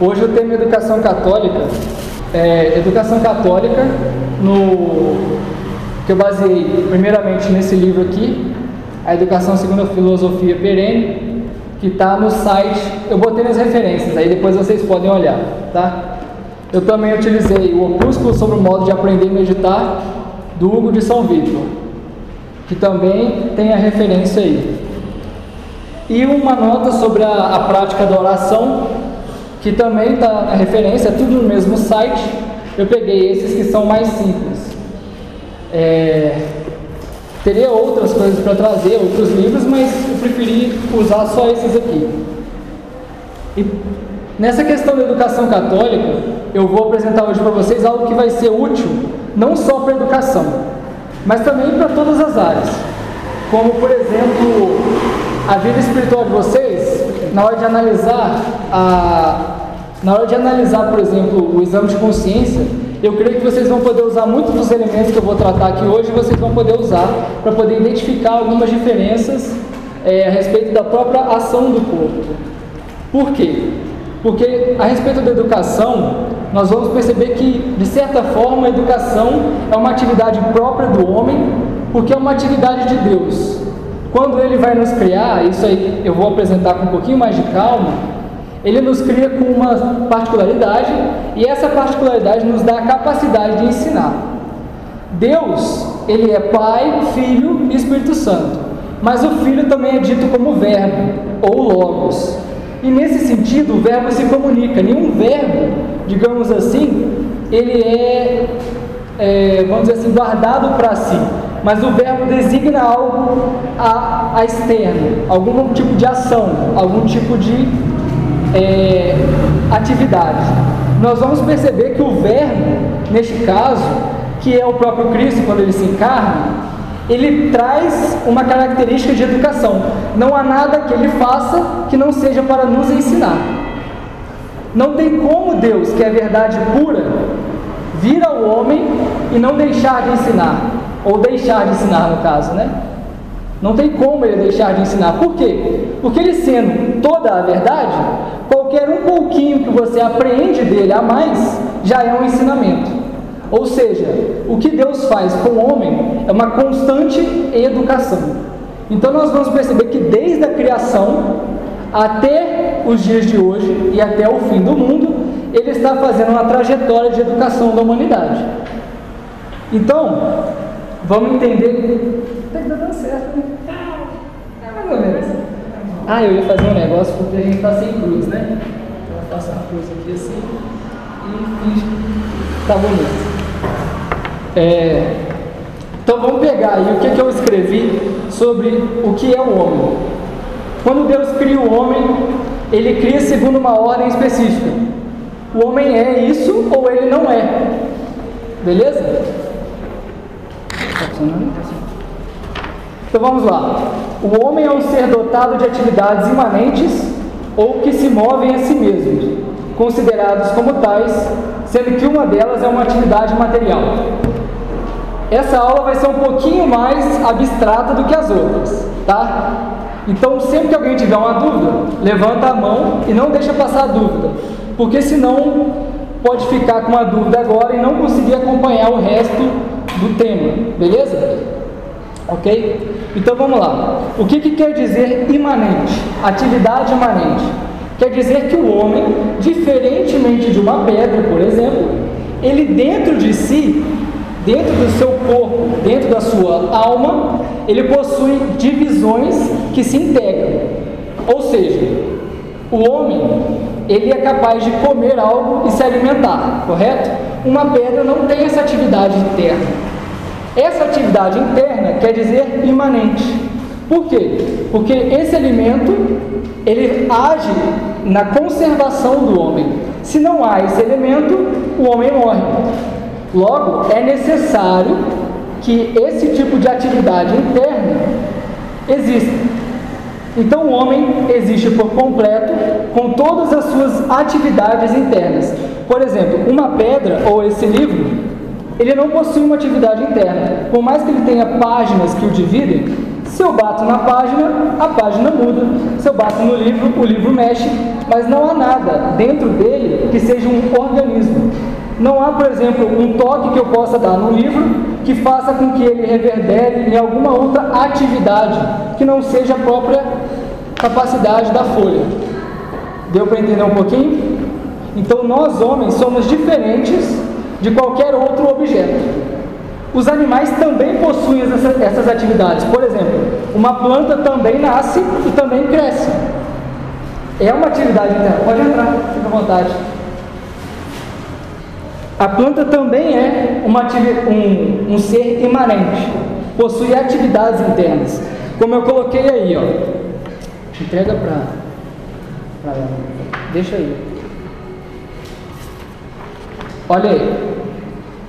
Hoje o tema Educação Católica é Educação Católica no que eu baseei primeiramente nesse livro aqui, A Educação segundo a Filosofia Perene, que está no site, eu botei nas referências, aí depois vocês podem olhar, tá? Eu também utilizei o opúsculo sobre o modo de aprender e meditar do Hugo de São Vítor, que também tem a referência aí. E uma nota sobre a, a prática da oração, que também está na referência, tudo no mesmo site. Eu peguei esses que são mais simples. É, teria outras coisas para trazer, outros livros, mas eu preferi usar só esses aqui. E nessa questão da educação católica, eu vou apresentar hoje para vocês algo que vai ser útil não só para a educação, mas também para todas as áreas. Como, por exemplo, a vida espiritual de vocês, na hora de analisar a na hora de analisar, por exemplo, o exame de consciência, eu creio que vocês vão poder usar muitos dos elementos que eu vou tratar aqui hoje, vocês vão poder usar para poder identificar algumas diferenças é, a respeito da própria ação do corpo. Por quê? Porque a respeito da educação, nós vamos perceber que, de certa forma, a educação é uma atividade própria do homem, porque é uma atividade de Deus. Quando ele vai nos criar, isso aí eu vou apresentar com um pouquinho mais de calma, ele nos cria com uma particularidade e essa particularidade nos dá a capacidade de ensinar. Deus, ele é Pai, Filho e Espírito Santo, mas o Filho também é dito como Verbo ou Logos. E nesse sentido, o verbo se comunica. Nenhum verbo, digamos assim, ele é, é vamos dizer assim, guardado para si. Mas o verbo designa algo a, a externo, algum tipo de ação, algum tipo de é, atividade. Nós vamos perceber que o verbo, neste caso, que é o próprio Cristo quando ele se encarna, ele traz uma característica de educação. Não há nada que ele faça que não seja para nos ensinar. Não tem como Deus, que é a verdade pura, vir ao homem e não deixar de ensinar, ou deixar de ensinar no caso, né? Não tem como ele deixar de ensinar. Por quê? Porque ele sendo toda a verdade, qualquer um pouquinho que você apreende dele a mais já é um ensinamento. Ou seja, o que Deus faz com o homem é uma constante educação. Então nós vamos perceber que desde a criação até os dias de hoje e até o fim do mundo, ele está fazendo uma trajetória de educação da humanidade. Então, vamos entender. Está dando certo, né? Mais ou menos. Ah, eu ia fazer um negócio porque a gente está sem cruz, né? Então eu faço uma cruz aqui assim e finge que está bonito. É, então vamos pegar aí o que, que eu escrevi sobre o que é o homem. Quando Deus cria o homem, ele cria segundo uma ordem específica. O homem é isso ou ele não é. Beleza? Então vamos lá. O homem é um ser dotado de atividades imanentes ou que se movem a si mesmos, considerados como tais, sendo que uma delas é uma atividade material. Essa aula vai ser um pouquinho mais abstrata do que as outras, tá? Então, sempre que alguém tiver uma dúvida, levanta a mão e não deixa passar a dúvida, porque senão pode ficar com uma dúvida agora e não conseguir acompanhar o resto do tema, beleza? Ok? Então vamos lá. O que, que quer dizer imanente? Atividade imanente. Quer dizer que o homem, diferentemente de uma pedra, por exemplo, ele dentro de si dentro do seu corpo, dentro da sua alma, ele possui divisões que se integram. Ou seja, o homem, ele é capaz de comer algo e se alimentar, correto? Uma pedra não tem essa atividade interna. Essa atividade interna quer dizer imanente. Por quê? Porque esse alimento, ele age na conservação do homem. Se não há esse elemento, o homem morre. Logo, é necessário que esse tipo de atividade interna exista. Então, o homem existe por completo com todas as suas atividades internas. Por exemplo, uma pedra ou esse livro, ele não possui uma atividade interna. Por mais que ele tenha páginas que o dividem, Se eu bato na página, a página muda. Se eu bato no livro, o livro mexe, mas não há nada dentro dele que seja um organismo. Não há, por exemplo, um toque que eu possa dar no livro que faça com que ele reverbere em alguma outra atividade que não seja a própria capacidade da folha. Deu para entender um pouquinho? Então, nós homens somos diferentes de qualquer outro objeto. Os animais também possuem essas, atividades. Por exemplo, uma planta também nasce e também cresce. É uma atividade interna. Pode entrar, fica à vontade. A planta também é uma, um, um ser imanente, possui atividades internas. Como eu coloquei aí, ó. Entrega para ela. Deixa aí. Olha aí.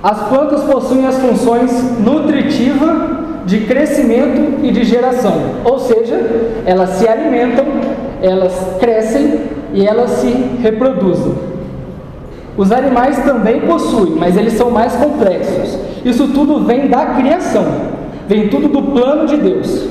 As plantas possuem as funções nutritiva, de crescimento e de geração. Ou seja, elas se alimentam, elas crescem e elas se reproduzem. Os animais também possuem, mas eles são mais complexos. Isso tudo vem da criação, vem tudo do plano de Deus.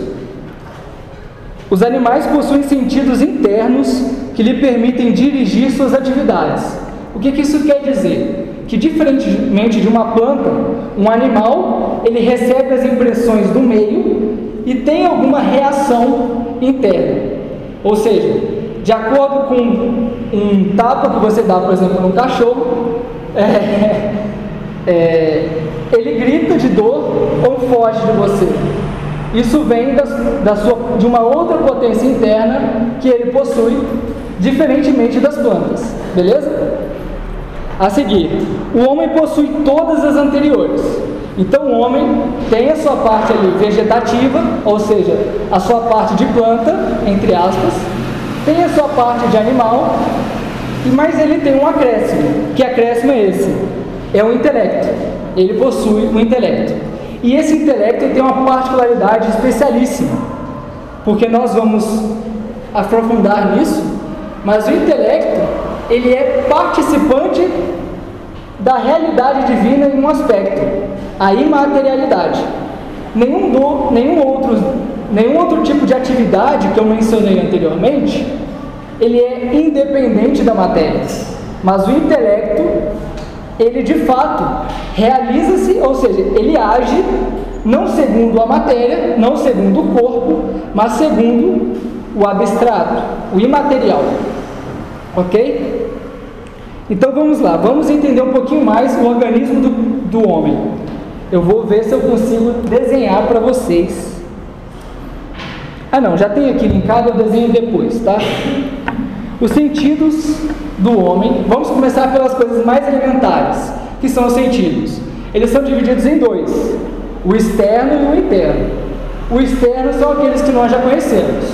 Os animais possuem sentidos internos que lhe permitem dirigir suas atividades. O que, que isso quer dizer? que diferentemente de uma planta, um animal, ele recebe as impressões do meio e tem alguma reação interna. Ou seja, de acordo com um tapa que você dá, por exemplo, num cachorro, é, é, ele grita de dor ou foge de você. Isso vem da, da sua, de uma outra potência interna que ele possui, diferentemente das plantas. Beleza? A seguir, o homem possui todas as anteriores. Então o homem tem a sua parte ali vegetativa, ou seja, a sua parte de planta, entre aspas, tem a sua parte de animal, mas ele tem um acréscimo. Que acréscimo é esse? É o intelecto. Ele possui o intelecto. E esse intelecto tem uma particularidade especialíssima, porque nós vamos aprofundar nisso, mas o intelecto ele é participante da realidade divina em um aspecto, a imaterialidade. Nenhum, do, nenhum, outro, nenhum outro tipo de atividade que eu mencionei anteriormente, ele é independente da matéria. Mas o intelecto, ele de fato realiza-se, ou seja, ele age não segundo a matéria, não segundo o corpo, mas segundo o abstrato, o imaterial. Ok? Então vamos lá, vamos entender um pouquinho mais o organismo do, do homem. Eu vou ver se eu consigo desenhar para vocês. Ah não, já tem aqui linkado, eu desenho depois, tá? Os sentidos do homem, vamos começar pelas coisas mais elementares, que são os sentidos. Eles são divididos em dois, o externo e o interno. O externo são aqueles que nós já conhecemos: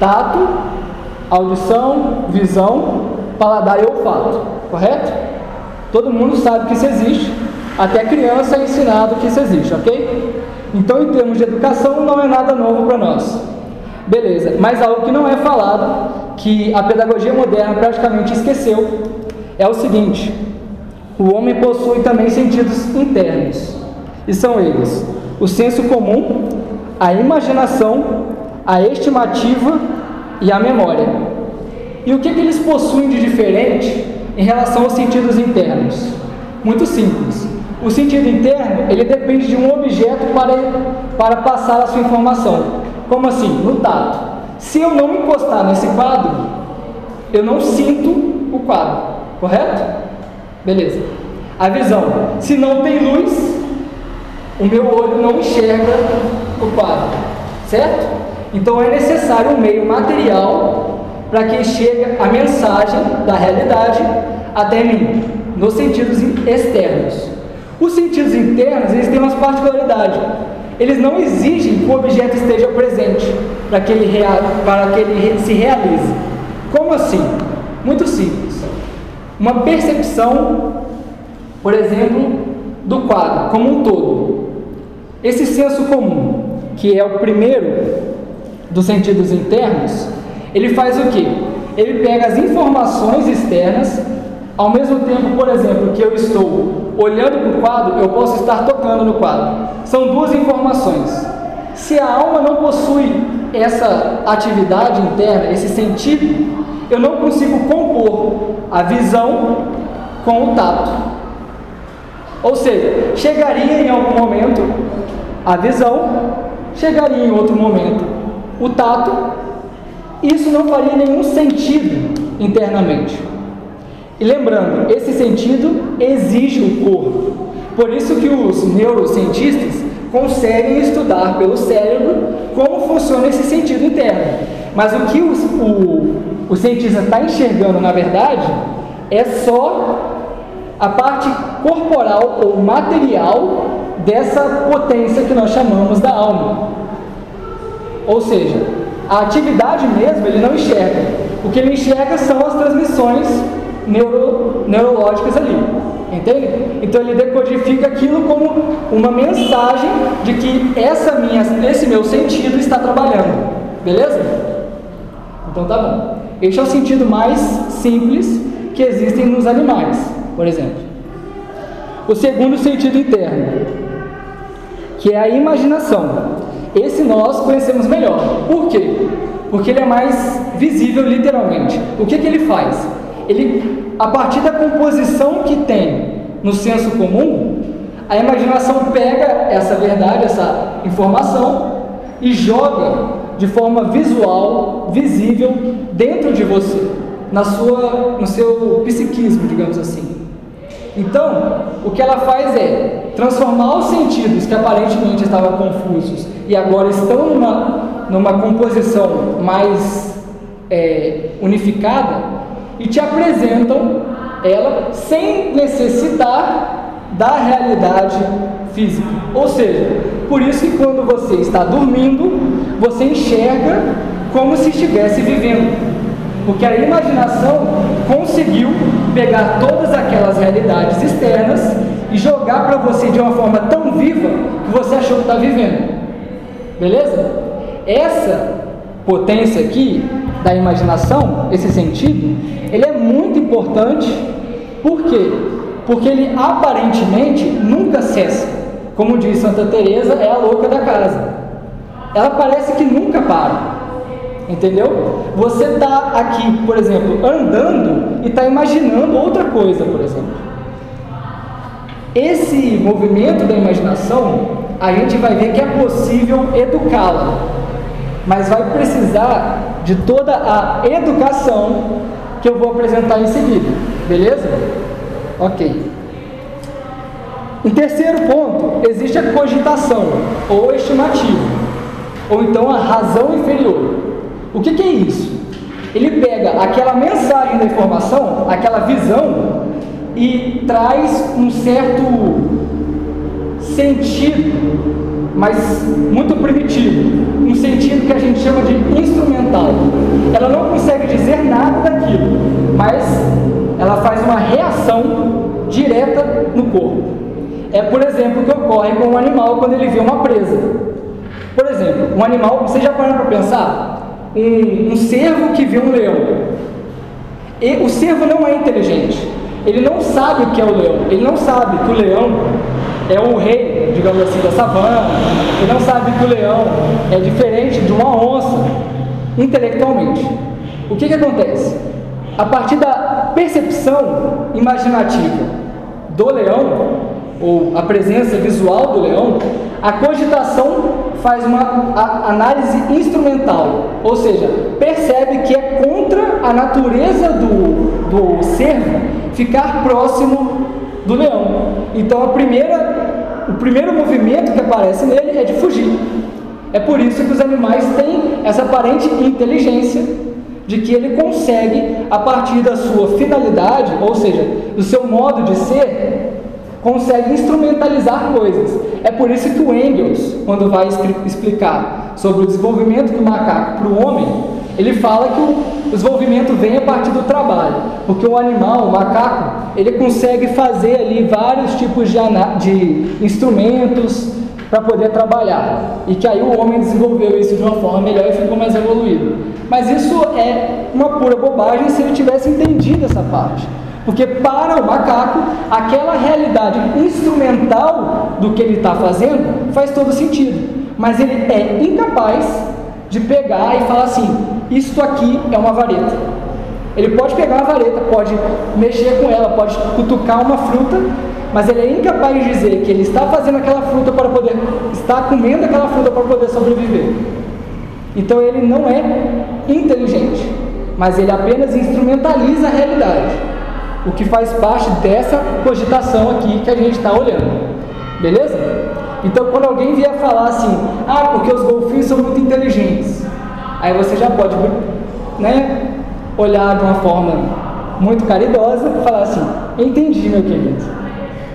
tato, audição, visão, paladar e olfato, correto? Todo mundo sabe que isso existe, até criança é ensinado que isso existe, ok? Então, em termos de educação, não é nada novo para nós. Beleza, mas algo que não é falado, que a pedagogia moderna praticamente esqueceu, é o seguinte: o homem possui também sentidos internos, e são eles o senso comum, a imaginação, a estimativa e a memória. E o que, que eles possuem de diferente em relação aos sentidos internos? Muito simples. O sentido interno, ele depende de um objeto para, para passar a sua informação. Como assim? No tato. Se eu não encostar nesse quadro, eu não sinto o quadro, correto? Beleza. A visão. Se não tem luz, o meu olho não enxerga o quadro, certo? Então é necessário um meio material para que chegue a mensagem da realidade até mim, nos sentidos externos. Os sentidos internos eles têm uma particularidade. Eles não exigem que o objeto esteja presente para que ele, para que ele se realize. Como assim? Muito simples. Uma percepção, por exemplo, do quadro como um todo. Esse senso comum, que é o primeiro dos sentidos internos, ele faz o que? Ele pega as informações externas, ao mesmo tempo, por exemplo, que eu estou olhando para o quadro, eu posso estar tocando no quadro. São duas informações. Se a alma não possui essa atividade interna, esse sentido, eu não consigo compor a visão com o tato. Ou seja, chegaria em algum momento a visão, chegaria em outro momento o tato, isso não faria nenhum sentido internamente. E lembrando, esse sentido exige o corpo. Por isso que os neurocientistas conseguem estudar pelo cérebro como funciona esse sentido interno. Mas o que o, o cientista está enxergando, na verdade, é só a parte corporal ou material dessa potência que nós chamamos da alma. Ou seja, a atividade mesmo ele não enxerga. O que ele enxerga são as transmissões neuro, neurológicas ali. Entende? Então ele decodifica aquilo como uma mensagem de que essa minha, esse meu sentido está trabalhando. Beleza? Então tá bom. Este é o sentido mais simples que existem nos animais, por exemplo. O segundo sentido interno, que é a imaginação. Esse nós conhecemos melhor. Por quê? Porque ele é mais visível literalmente. O que, que ele faz? Ele, a partir da composição que tem no senso comum, a imaginação pega essa verdade, essa informação e joga de forma visual, visível, dentro de você, na sua, no seu psiquismo, digamos assim. Então, o que ela faz é transformar os sentidos que aparentemente estavam confusos e agora estão numa, numa composição mais é, unificada e te apresentam ela sem necessitar da realidade física. Ou seja, por isso que quando você está dormindo, você enxerga como se estivesse vivendo. Porque a imaginação conseguiu pegar todas aquelas realidades externas e jogar para você de uma forma tão viva que você achou que está vivendo. Beleza? Essa potência aqui da imaginação, esse sentido, ele é muito importante. Por quê? Porque ele aparentemente nunca cessa. Como diz Santa Teresa, é a louca da casa. Ela parece que nunca para. Entendeu? Você está aqui, por exemplo, andando e está imaginando outra coisa, por exemplo. Esse movimento da imaginação, a gente vai ver que é possível educá-la, mas vai precisar de toda a educação que eu vou apresentar em seguida, beleza? Ok. Em terceiro ponto, existe a cogitação ou estimativa, ou então a razão inferior. O que, que é isso? Ele pega aquela mensagem da informação, aquela visão, e traz um certo sentido, mas muito primitivo, um sentido que a gente chama de instrumental. Ela não consegue dizer nada daquilo, mas ela faz uma reação direta no corpo. É, por exemplo, o que ocorre com um animal quando ele vê uma presa. Por exemplo, um animal, você já parou para pensar? um, um cervo que vê um leão. E o cervo não é inteligente. Ele não sabe o que é o leão. Ele não sabe que o leão é o rei, digamos assim, da savana. Ele não sabe que o leão é diferente de uma onça, intelectualmente. O que, que acontece? A partir da percepção imaginativa do leão, ou a presença visual do leão, a cogitação faz uma análise instrumental, ou seja, percebe que é contra a natureza do, do cervo ficar próximo do leão. Então a primeira, o primeiro movimento que aparece nele é de fugir. É por isso que os animais têm essa aparente inteligência de que ele consegue, a partir da sua finalidade, ou seja, do seu modo de ser, consegue instrumentalizar coisas. É por isso que o Engels, quando vai explicar sobre o desenvolvimento do macaco para o homem, ele fala que o desenvolvimento vem a partir do trabalho, porque o animal, o macaco, ele consegue fazer ali vários tipos de, de instrumentos para poder trabalhar, e que aí o homem desenvolveu isso de uma forma melhor e ficou mais evoluído. Mas isso é uma pura bobagem se ele tivesse entendido essa parte. Porque para o macaco, aquela realidade instrumental do que ele está fazendo faz todo sentido. mas ele é incapaz de pegar e falar assim: isto aqui é uma vareta. Ele pode pegar uma vareta, pode mexer com ela, pode cutucar uma fruta, mas ele é incapaz de dizer que ele está fazendo aquela fruta para poder, está comendo aquela fruta para poder sobreviver. Então ele não é inteligente, mas ele apenas instrumentaliza a realidade, o que faz parte dessa cogitação aqui que a gente está olhando. Beleza? Então quando alguém vier falar assim, ah, porque os golfinhos são muito inteligentes, aí você já pode né, olhar de uma forma muito caridosa e falar assim, entendi meu querido,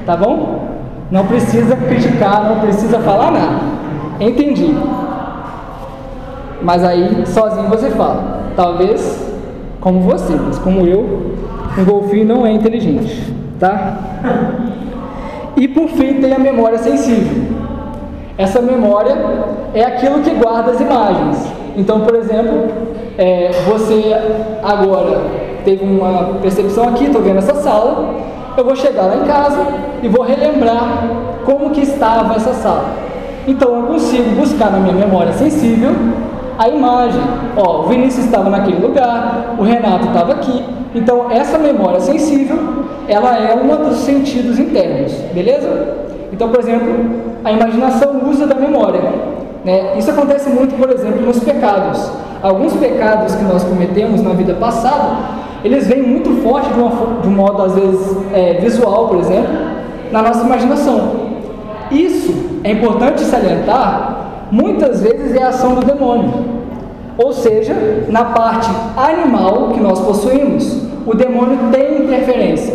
tá bom? Não precisa criticar, não precisa falar nada, entendi. Mas aí sozinho você fala, talvez como você, mas como eu, um golfinho não é inteligente, tá? E por fim tem a memória sensível. Essa memória é aquilo que guarda as imagens. Então, por exemplo, é, você agora teve uma percepção aqui, estou vendo essa sala, eu vou chegar lá em casa e vou relembrar como que estava essa sala. Então eu consigo buscar na minha memória sensível a imagem. Ó, o Vinícius estava naquele lugar, o Renato estava aqui. Então essa memória sensível, ela é um dos sentidos internos, beleza? Então, por exemplo, a imaginação usa da memória. Né? Isso acontece muito, por exemplo, nos pecados. Alguns pecados que nós cometemos na vida passada, eles vêm muito forte de, uma, de um modo, às vezes, é, visual, por exemplo, na nossa imaginação. Isso é importante salientar, muitas vezes é a ação do demônio. Ou seja, na parte animal que nós possuímos, o demônio tem interferência.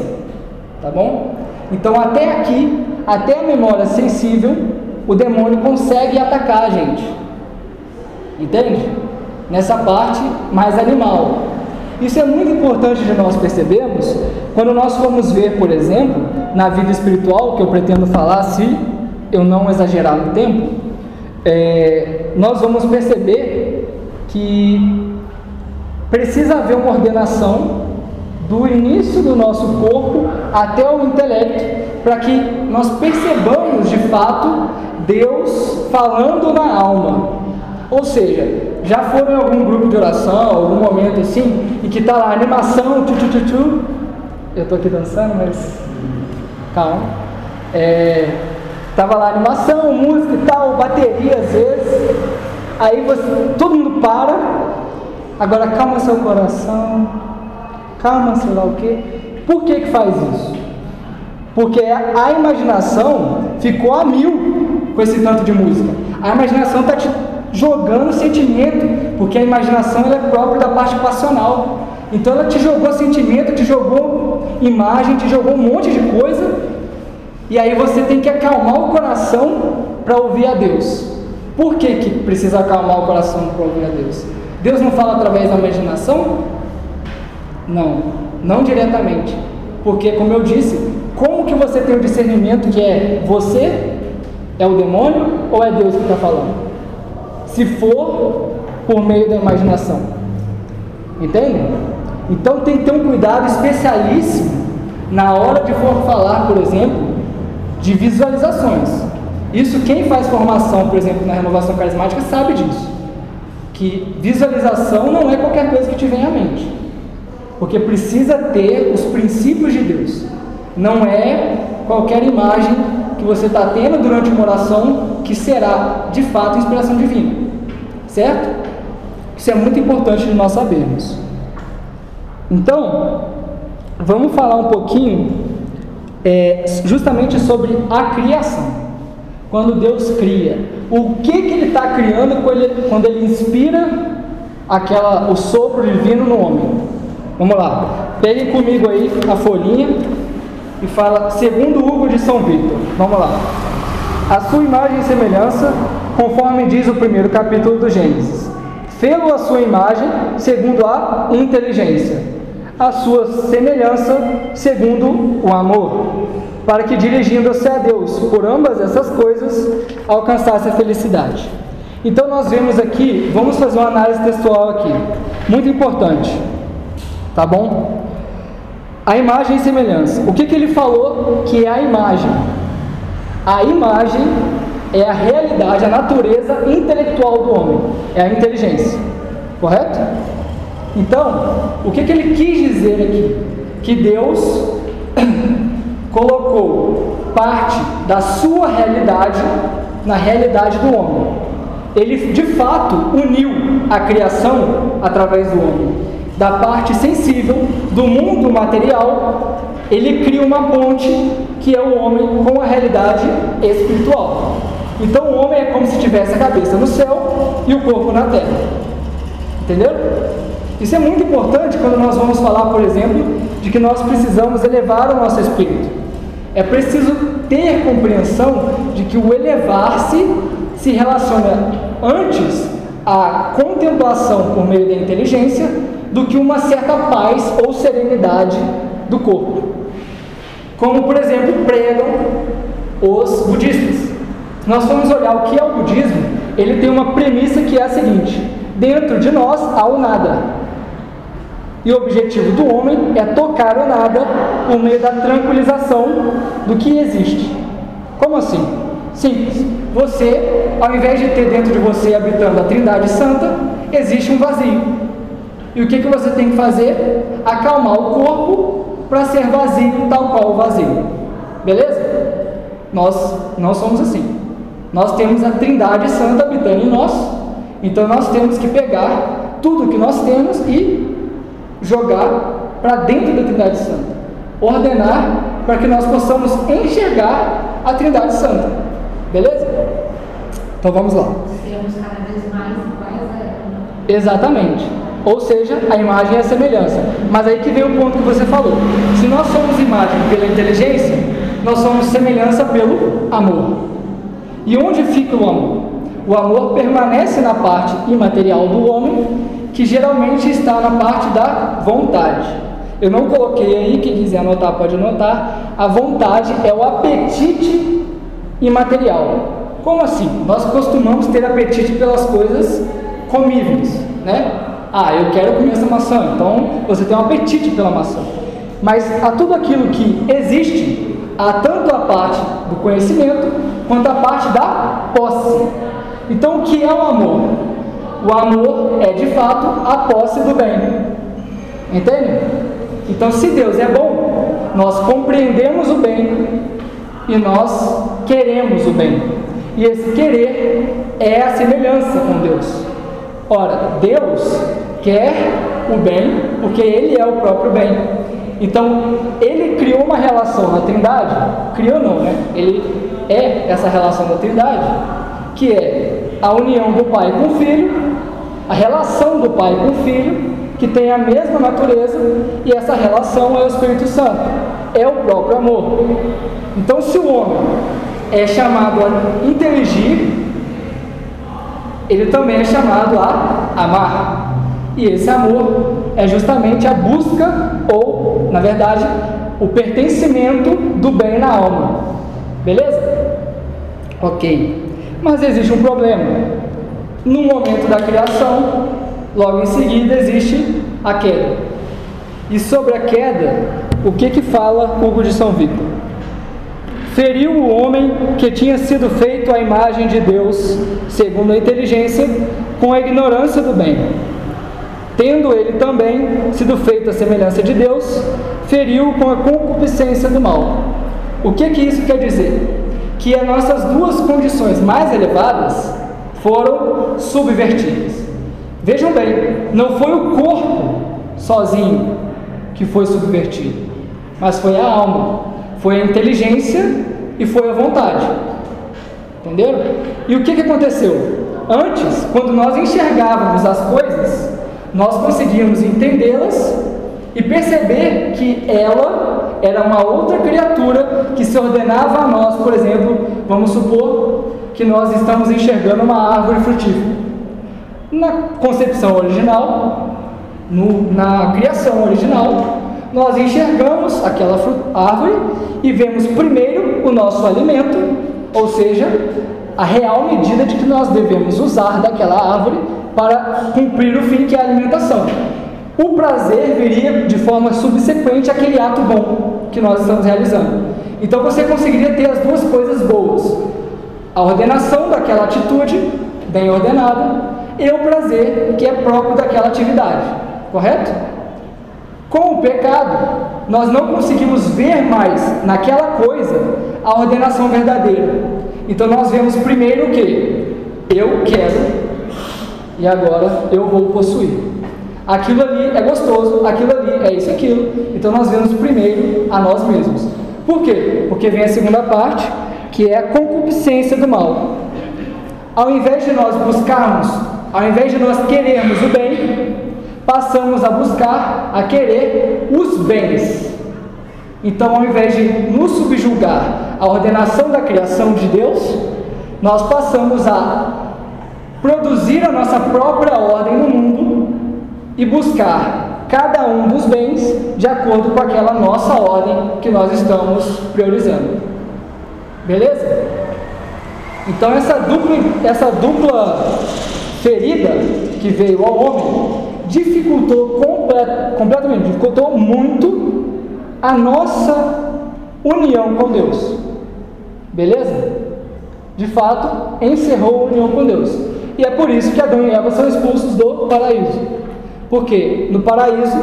Tá bom? Então, até aqui, até a memória sensível, o demônio consegue atacar a gente. Entende? Nessa parte mais animal. Isso é muito importante de nós percebermos quando nós formos ver, por exemplo, na vida espiritual, que eu pretendo falar, se eu não exagerar no tempo, é, nós vamos perceber que precisa haver uma ordenação do início do nosso corpo até o intelecto, para que nós percebamos de fato Deus falando na alma. Ou seja, já foram em algum grupo de oração, algum momento assim, e que está lá animação, tchu, tchu, tchu, eu estou aqui dançando, mas calma. É, lá animação, música e tal, bateria às vezes. Aí você, todo mundo para. Agora calma seu coração, calma sei lá o quê. Por que que faz isso? Porque a imaginação ficou a mil com esse tanto de música. A imaginação está te jogando sentimento, porque a imaginação é própria da parte passional. Então ela te jogou sentimento, te jogou imagem, te jogou um monte de coisa, e aí você tem que acalmar o coração para ouvir a Deus. Por que, que precisa acalmar o coração para ouvir a Deus? Deus não fala através da imaginação? Não, não diretamente. Porque, como eu disse, como que você tem o discernimento que é você, é o demônio ou é Deus que está falando? Se for por meio da imaginação. Entende? Então tem que ter um cuidado especialíssimo na hora de for falar, por exemplo, de visualizações. Isso quem faz formação, por exemplo, na renovação carismática sabe disso. Que visualização não é qualquer coisa que te vem à mente. Porque precisa ter os princípios de Deus. Não é qualquer imagem que você está tendo durante uma oração que será de fato inspiração divina. Certo? Isso é muito importante de nós sabermos. Então, vamos falar um pouquinho é, justamente sobre a criação. Quando Deus cria, o que, que Ele está criando quando ele, quando ele inspira aquela, o sopro divino no homem? Vamos lá, pegue comigo aí a folhinha e fala, segundo Hugo de São Victor. Vamos lá. A sua imagem e semelhança, conforme diz o primeiro capítulo do Gênesis. Fê-lo a sua imagem, segundo a inteligência. A sua semelhança, segundo o amor. Para que, dirigindo-se a Deus por ambas essas coisas, alcançasse a felicidade. Então, nós vemos aqui, vamos fazer uma análise textual aqui, muito importante, tá bom? A imagem e semelhança. O que, que ele falou que é a imagem? A imagem é a realidade, a natureza intelectual do homem, é a inteligência. Correto? Então, o que, que ele quis dizer aqui? Que Deus colocou parte da sua realidade na realidade do homem. Ele de fato uniu a criação através do homem. Da parte sensível do mundo material, ele cria uma ponte que é o homem com a realidade espiritual. Então o homem é como se tivesse a cabeça no céu e o corpo na terra. Entendeu? Isso é muito importante quando nós vamos falar, por exemplo, de que nós precisamos elevar o nosso espírito. É preciso ter compreensão de que o elevar-se se relaciona antes à contemplação por meio da inteligência do que uma certa paz ou serenidade do corpo. Como, por exemplo, pregam os budistas. Se nós formos olhar o que é o budismo, ele tem uma premissa que é a seguinte: dentro de nós há o nada. E o objetivo do homem é tocar o nada por meio da tranquilização do que existe. Como assim? Simples. Você, ao invés de ter dentro de você habitando a Trindade Santa, existe um vazio. E o que, que você tem que fazer? Acalmar o corpo para ser vazio, tal qual o vazio. Beleza? Nós não somos assim. Nós temos a Trindade Santa habitando em nós. Então nós temos que pegar tudo que nós temos e jogar para dentro da Trindade Santa, ordenar para que nós possamos enxergar a Trindade Santa. Beleza? Então vamos lá. Sermos cada vez mais iguais a ela. Exatamente. Ou seja, a imagem é a semelhança. Mas aí que vem o ponto que você falou. Se nós somos imagem pela inteligência, nós somos semelhança pelo amor. E onde fica o amor? O amor permanece na parte imaterial do homem que geralmente está na parte da vontade. Eu não coloquei aí, quem quiser anotar pode anotar. A vontade é o apetite imaterial. Como assim? Nós costumamos ter apetite pelas coisas comíveis, né? Ah, eu quero comer essa maçã, então você tem um apetite pela maçã. Mas a tudo aquilo que existe, há tanto a parte do conhecimento quanto a parte da posse. Então, o que é o amor? O amor é de fato a posse do bem. Entende? Então, se Deus é bom, nós compreendemos o bem e nós queremos o bem. E esse querer é a semelhança com Deus. Ora, Deus quer o bem porque Ele é o próprio bem. Então, Ele criou uma relação na Trindade, criou não, né? Ele é essa relação da Trindade, que é a união do Pai com o Filho a relação do Pai com o Filho, que tem a mesma natureza, e essa relação é o Espírito Santo, é o próprio amor. Então, se o homem é chamado a inteligir, ele também é chamado a amar. E esse amor é justamente a busca, ou, na verdade, o pertencimento do bem na alma. Beleza? Ok. Mas existe um problema. No momento da criação, logo em seguida existe a queda. E sobre a queda, o que que fala Hugo de São Victor? Feriu o homem que tinha sido feito à imagem de Deus, segundo a inteligência, com a ignorância do bem. Tendo ele também sido feito à semelhança de Deus, feriu com a concupiscência do mal. O que que isso quer dizer? Que as nossas duas condições mais elevadas foram subvertidas. Vejam bem, não foi o corpo sozinho que foi subvertido, mas foi a alma, foi a inteligência e foi a vontade. Entenderam? E o que, que aconteceu? Antes, quando nós enxergávamos as coisas, nós conseguíamos entendê-las e perceber que ela era uma outra criatura que se ordenava a nós, por exemplo, vamos supor que nós estamos enxergando uma árvore frutífera. Na concepção original, no, na criação original, nós enxergamos aquela árvore e vemos primeiro o nosso alimento, ou seja, a real medida de que nós devemos usar daquela árvore para cumprir o fim que é a alimentação. O prazer viria de forma subsequente àquele ato bom que nós estamos realizando. Então você conseguiria ter as duas coisas boas: a ordenação daquela atitude bem ordenada e o prazer que é próprio daquela atividade, correto? Com o pecado, nós não conseguimos ver mais naquela coisa a ordenação verdadeira. Então nós vemos primeiro o que? Eu quero e agora eu vou possuir. Aquilo ali é gostoso, aquilo ali é isso e aquilo. Então nós vemos primeiro a nós mesmos. Por quê? Porque vem a segunda parte, que é a concupiscência do mal. Ao invés de nós buscarmos, ao invés de nós querermos o bem, passamos a buscar, a querer os bens. Então, ao invés de nos subjugar à ordenação da criação de Deus, nós passamos a produzir a nossa própria ordem no mundo e buscar cada um dos bens de acordo com aquela nossa ordem que nós estamos priorizando. Beleza? Então essa dupla, essa dupla ferida que veio ao homem dificultou complet, completamente, dificultou muito a nossa união com Deus. Beleza? De fato, encerrou a união com Deus. E é por isso que Adão e Eva são expulsos do paraíso. Porque no paraíso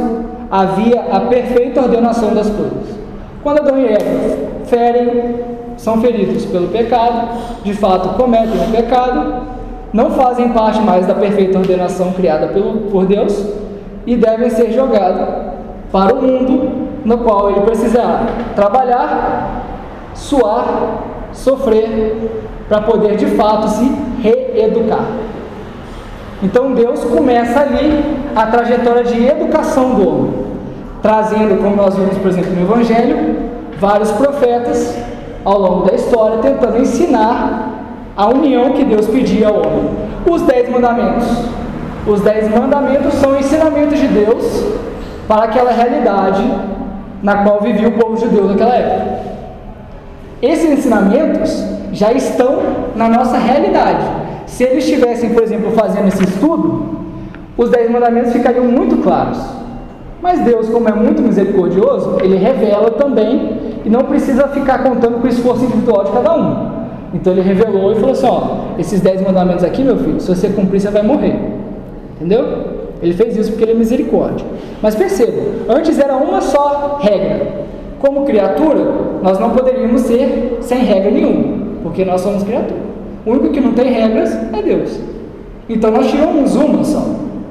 havia a perfeita ordenação das coisas. Quando Adão e Eva ferem, são feridos pelo pecado, de fato cometem o pecado, não fazem parte mais da perfeita ordenação criada pelo, por Deus e devem ser jogados para o mundo no qual ele precisará trabalhar, suar, sofrer, para poder de fato se reeducar. Então Deus começa ali a trajetória de educação do homem, trazendo, como nós vimos, por exemplo, no Evangelho, vários profetas ao longo da história tentando ensinar a união que Deus pedia ao homem. Os dez mandamentos. Os dez mandamentos são ensinamentos de Deus para aquela realidade na qual vivia o povo judeu naquela época. Esses ensinamentos já estão na nossa realidade. Se eles estivessem, por exemplo, fazendo esse estudo, os dez mandamentos ficariam muito claros. Mas Deus, como é muito misericordioso, ele revela também e não precisa ficar contando com o esforço individual de cada um. Então ele revelou e falou assim: ó, esses dez mandamentos aqui, meu filho, se você cumprir, você vai morrer. Entendeu? Ele fez isso porque ele é misericórdia. Mas perceba, antes era uma só regra. Como criatura, nós não poderíamos ser sem regra nenhuma, porque nós somos criatura. O único que não tem regras é Deus. Então nós tiramos uma só.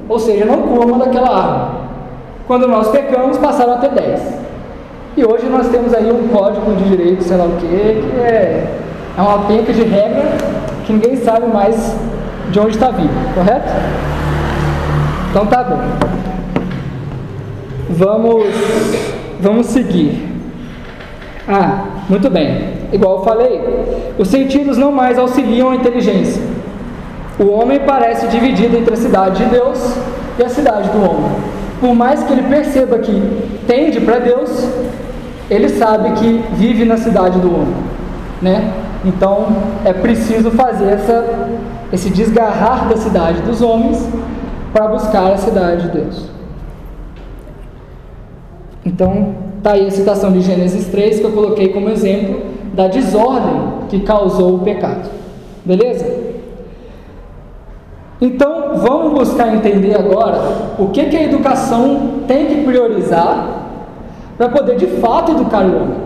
Ou seja, não coma daquela árvore. Quando nós pecamos, passaram a ter dez. E hoje nós temos aí um código de direito, sei lá o que, que é é uma penca de regra que ninguém sabe mais de onde está vindo, correto? Então tá bom. Vamos, vamos seguir. Ah, muito bem. Igual eu falei, os sentidos não mais auxiliam a inteligência. O homem parece dividido entre a cidade de Deus e a cidade do homem. Por mais que ele perceba que tende para Deus, ele sabe que vive na cidade do homem, né? Então é preciso fazer essa, esse desgarrar da cidade dos homens para buscar a cidade de Deus. Então está aí a citação de Gênesis 3 que eu coloquei como exemplo da desordem que causou o pecado. Beleza? Então vamos buscar entender agora o que, que a educação tem que priorizar para poder de fato educar o homem.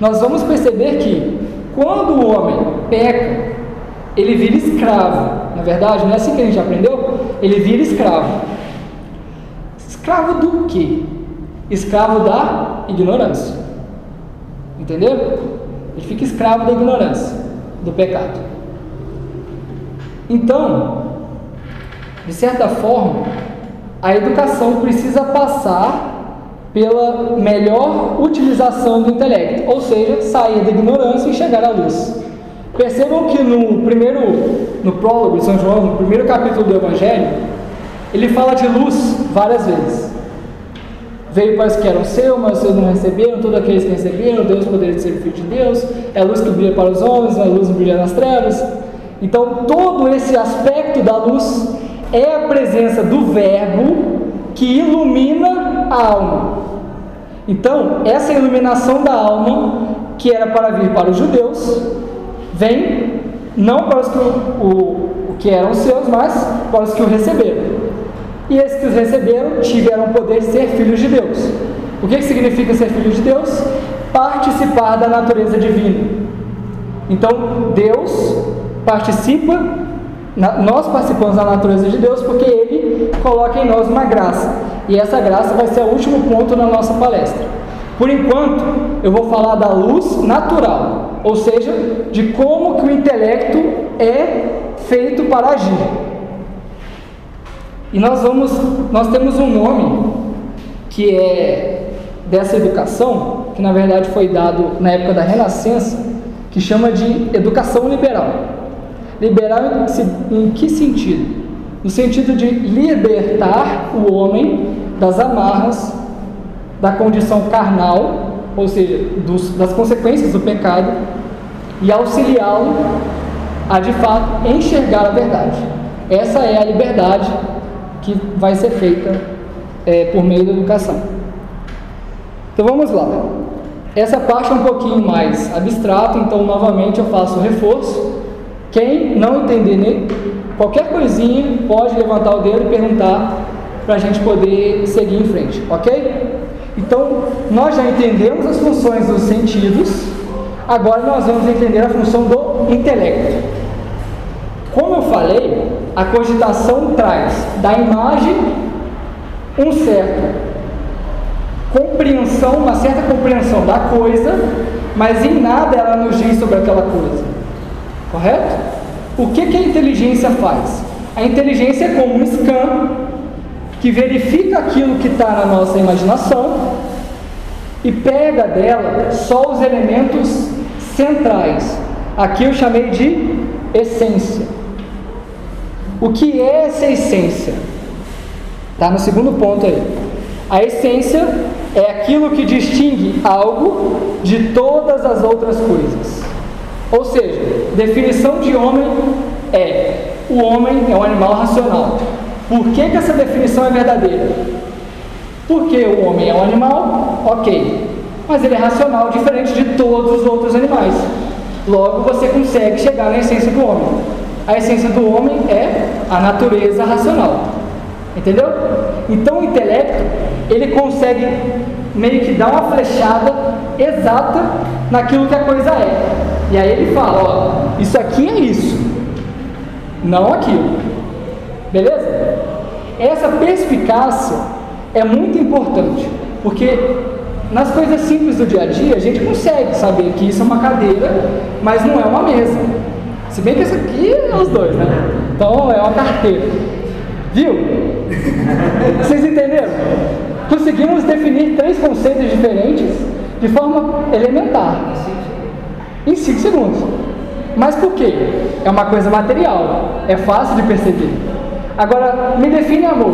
Nós vamos perceber que quando o homem peca, ele vira escravo. Na verdade, não é assim que a gente aprendeu? Ele vira escravo. Escravo do quê? Escravo da ignorância. Entendeu? Ele fica escravo da ignorância, do pecado. Então, de certa forma, a educação precisa passar pela melhor utilização do intelecto, ou seja, sair da ignorância e chegar à luz. Percebam que no primeiro, no prólogo de São João, no primeiro capítulo do Evangelho, ele fala de luz várias vezes. Veio para os que eram seus, mas seus não receberam, todos aqueles que receberam, Deus poderia ser Filho de Deus, é a luz que brilha para os homens, a luz que brilha nas trevas. Então, todo esse aspecto da luz é a presença do Verbo que ilumina a alma. Então, essa iluminação da alma, que era para vir para os judeus, vem Não para os que, o, o, que eram seus, mas para os que o receberam. E esses que os receberam tiveram o poder de ser filhos de Deus. O que, que significa ser filho de Deus? Participar da natureza divina. Então, Deus participa, nós participamos da natureza de Deus porque Ele coloca em nós uma graça. E essa graça vai ser o último ponto na nossa palestra. Por enquanto, eu vou falar da luz natural, ou seja, de como que o intelecto é feito para agir. E nós vamos, nós temos um nome que é dessa educação, que na verdade foi dado na época da Renascença, que chama de educação liberal. Liberal em que sentido? No sentido de libertar o homem das amarras da condição carnal, ou seja, dos, das consequências do pecado, e auxiliá-lo a de fato enxergar a verdade. Essa é a liberdade que vai ser feita é, por meio da educação. Então vamos lá. Essa parte é um pouquinho mais abstrata, então novamente eu faço o reforço. Quem não entender qualquer coisinha pode levantar o dedo e perguntar para a gente poder seguir em frente, ok? Então, nós já entendemos as funções dos sentidos, agora nós vamos entender a função do intelecto. Como eu falei, a cogitação traz da imagem um certo compreensão, uma certa compreensão da coisa, mas em nada ela nos diz sobre aquela coisa. Correto? O que, que a inteligência faz? A inteligência é como um scan que verifica aquilo que está na nossa imaginação e pega dela só os elementos centrais. Aqui eu chamei de essência. O que é essa essência? Está no segundo ponto aí. A essência é aquilo que distingue algo de todas as outras coisas. Ou seja, definição de homem é: o homem é um animal racional. Por que, que essa definição é verdadeira? Porque o homem é um animal, ok, mas ele é racional, diferente de todos os outros animais. Logo, você consegue chegar na essência do homem. A essência do homem é a natureza racional. Entendeu? Então, o intelecto, ele consegue meio que dar uma flechada exata naquilo que a coisa é. E aí ele fala, ó, isso aqui é isso, não aquilo. Beleza? Essa perspicácia é muito importante, porque nas coisas simples do dia a dia a gente consegue saber que isso é uma cadeira, mas não é uma mesa. Se bem que isso aqui é os dois, né? Então é uma carteira. Viu? Vocês entenderam? Conseguimos definir três conceitos diferentes de forma elementar. Em 5 segundos. Mas por quê? É uma coisa material. É fácil de perceber. Agora, me define amor.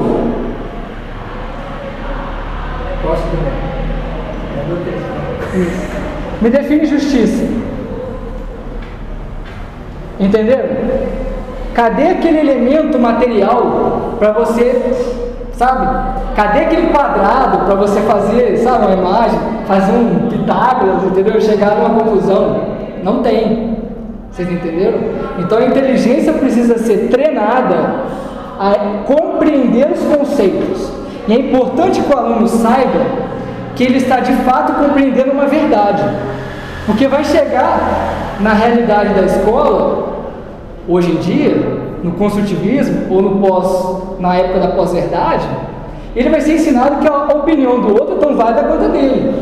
Posso Me define justiça. Entenderam? Cadê aquele elemento material para você, sabe? Cadê aquele quadrado para você fazer, sabe, uma imagem, fazer um Pitágoras, entendeu? Chegar numa conclusão? Não tem. Vocês entenderam? Então a inteligência precisa ser treinada a compreender os conceitos. E é importante que o aluno saiba que ele está de fato compreendendo uma verdade. Porque vai chegar na realidade da escola, hoje em dia, no construtivismo ou no pós, na época da pós-verdade, ele vai ser ensinado que a opinião do outro é tão válida quanto a dele.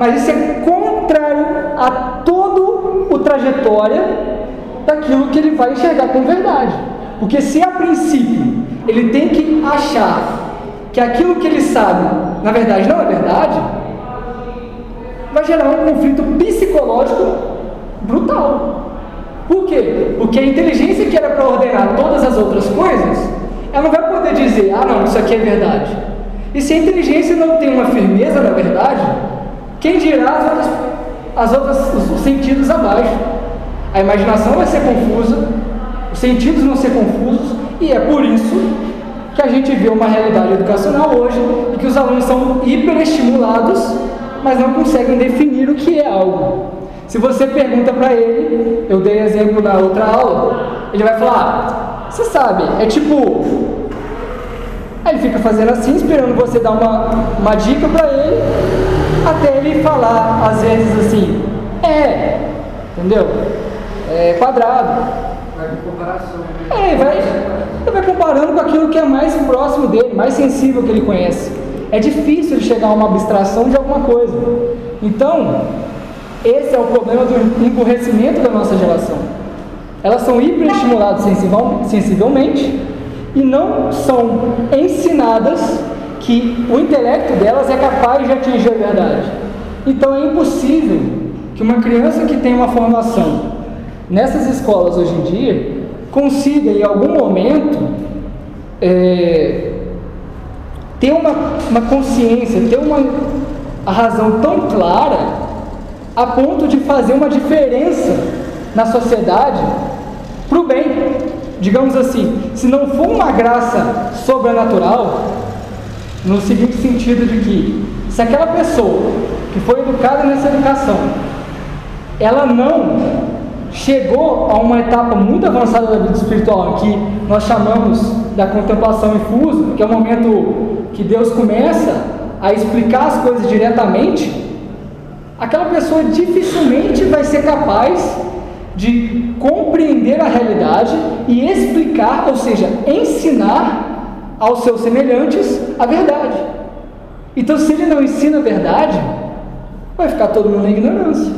Mas isso é contrário a todo o trajetória daquilo que ele vai enxergar como verdade. Porque se a princípio ele tem que achar que aquilo que ele sabe, na verdade, não é verdade, vai gerar um conflito psicológico brutal. Por quê? Porque a inteligência que era para ordenar todas as outras coisas, ela não vai poder dizer, ah não, isso aqui é verdade. E se a inteligência não tem uma firmeza na quem dirá as outras, as outras os sentidos abaixo? A imaginação vai ser confusa, os sentidos vão ser confusos, e é por isso que a gente vê uma realidade educacional hoje e que os alunos são hiperestimulados, mas não conseguem definir o que é algo. Se você pergunta para ele, eu dei exemplo na outra aula, ele vai falar: ah, você sabe, é tipo. Aí ele fica fazendo assim, esperando você dar uma, uma dica para ele, até ele falar, às vezes assim, é, entendeu? É quadrado. Vai com comparação. É, vai, ele vai comparando com aquilo que é mais próximo dele, mais sensível que ele conhece. É difícil ele chegar a uma abstração de alguma coisa. Então, esse é o problema do emburrecimento da nossa geração. Elas são hiperestimuladas sensivelmente e não são ensinadas que o intelecto delas é capaz de atingir a verdade. Então é impossível que uma criança que tem uma formação nessas escolas hoje em dia consiga em algum momento é, ter uma, uma consciência, ter uma a razão tão clara a ponto de fazer uma diferença na sociedade para o bem. Digamos assim, se não for uma graça sobrenatural, no seguinte sentido de que se aquela pessoa que foi educada nessa educação, ela não chegou a uma etapa muito avançada da vida espiritual, que nós chamamos da contemplação infusa, que é o momento que Deus começa a explicar as coisas diretamente, aquela pessoa dificilmente vai ser capaz de compreender a realidade e explicar, ou seja, ensinar aos seus semelhantes a verdade. Então, se ele não ensina a verdade, vai ficar todo mundo na ignorância.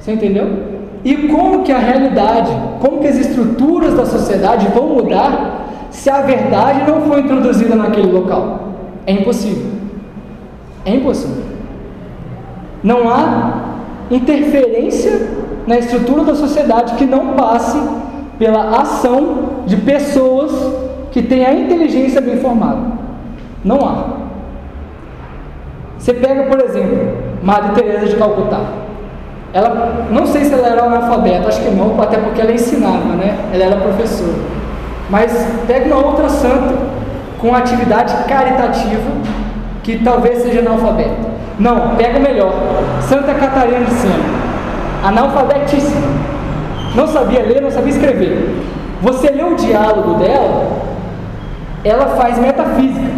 Você entendeu? E como que a realidade, como que as estruturas da sociedade vão mudar se a verdade não for introduzida naquele local? É impossível. É impossível. Não há interferência na estrutura da sociedade que não passe pela ação de pessoas que têm a inteligência bem formada. Não há. Você pega, por exemplo, Madre Teresa de Calcutá. Ela, não sei se ela era analfabeta, acho que não, até porque ela ensinava, né? Ela era professora. Mas pega uma outra santa com atividade caritativa que talvez seja analfabeta. Não, pega melhor. Santa Catarina de Sena. Analfabetíssima. Não sabia ler, não sabia escrever. Você lê o diálogo dela, ela faz metafísica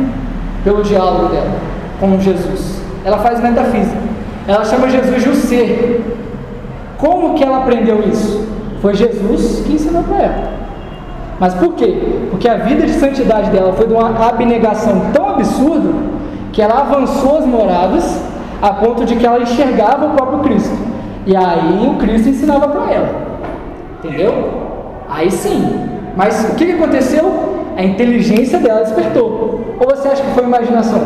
pelo diálogo dela com Jesus. Ela faz metafísica. Ela chama Jesus de o ser. Como que ela aprendeu isso? Foi Jesus que ensinou para ela. Mas por quê? Porque a vida de santidade dela foi de uma abnegação tão absurda que ela avançou as moradas a ponto de que ela enxergava o próprio Cristo. E aí o Cristo ensinava para ela. Entendeu? Aí sim. Mas o que aconteceu? A inteligência dela despertou. Ou você acha que foi imaginação?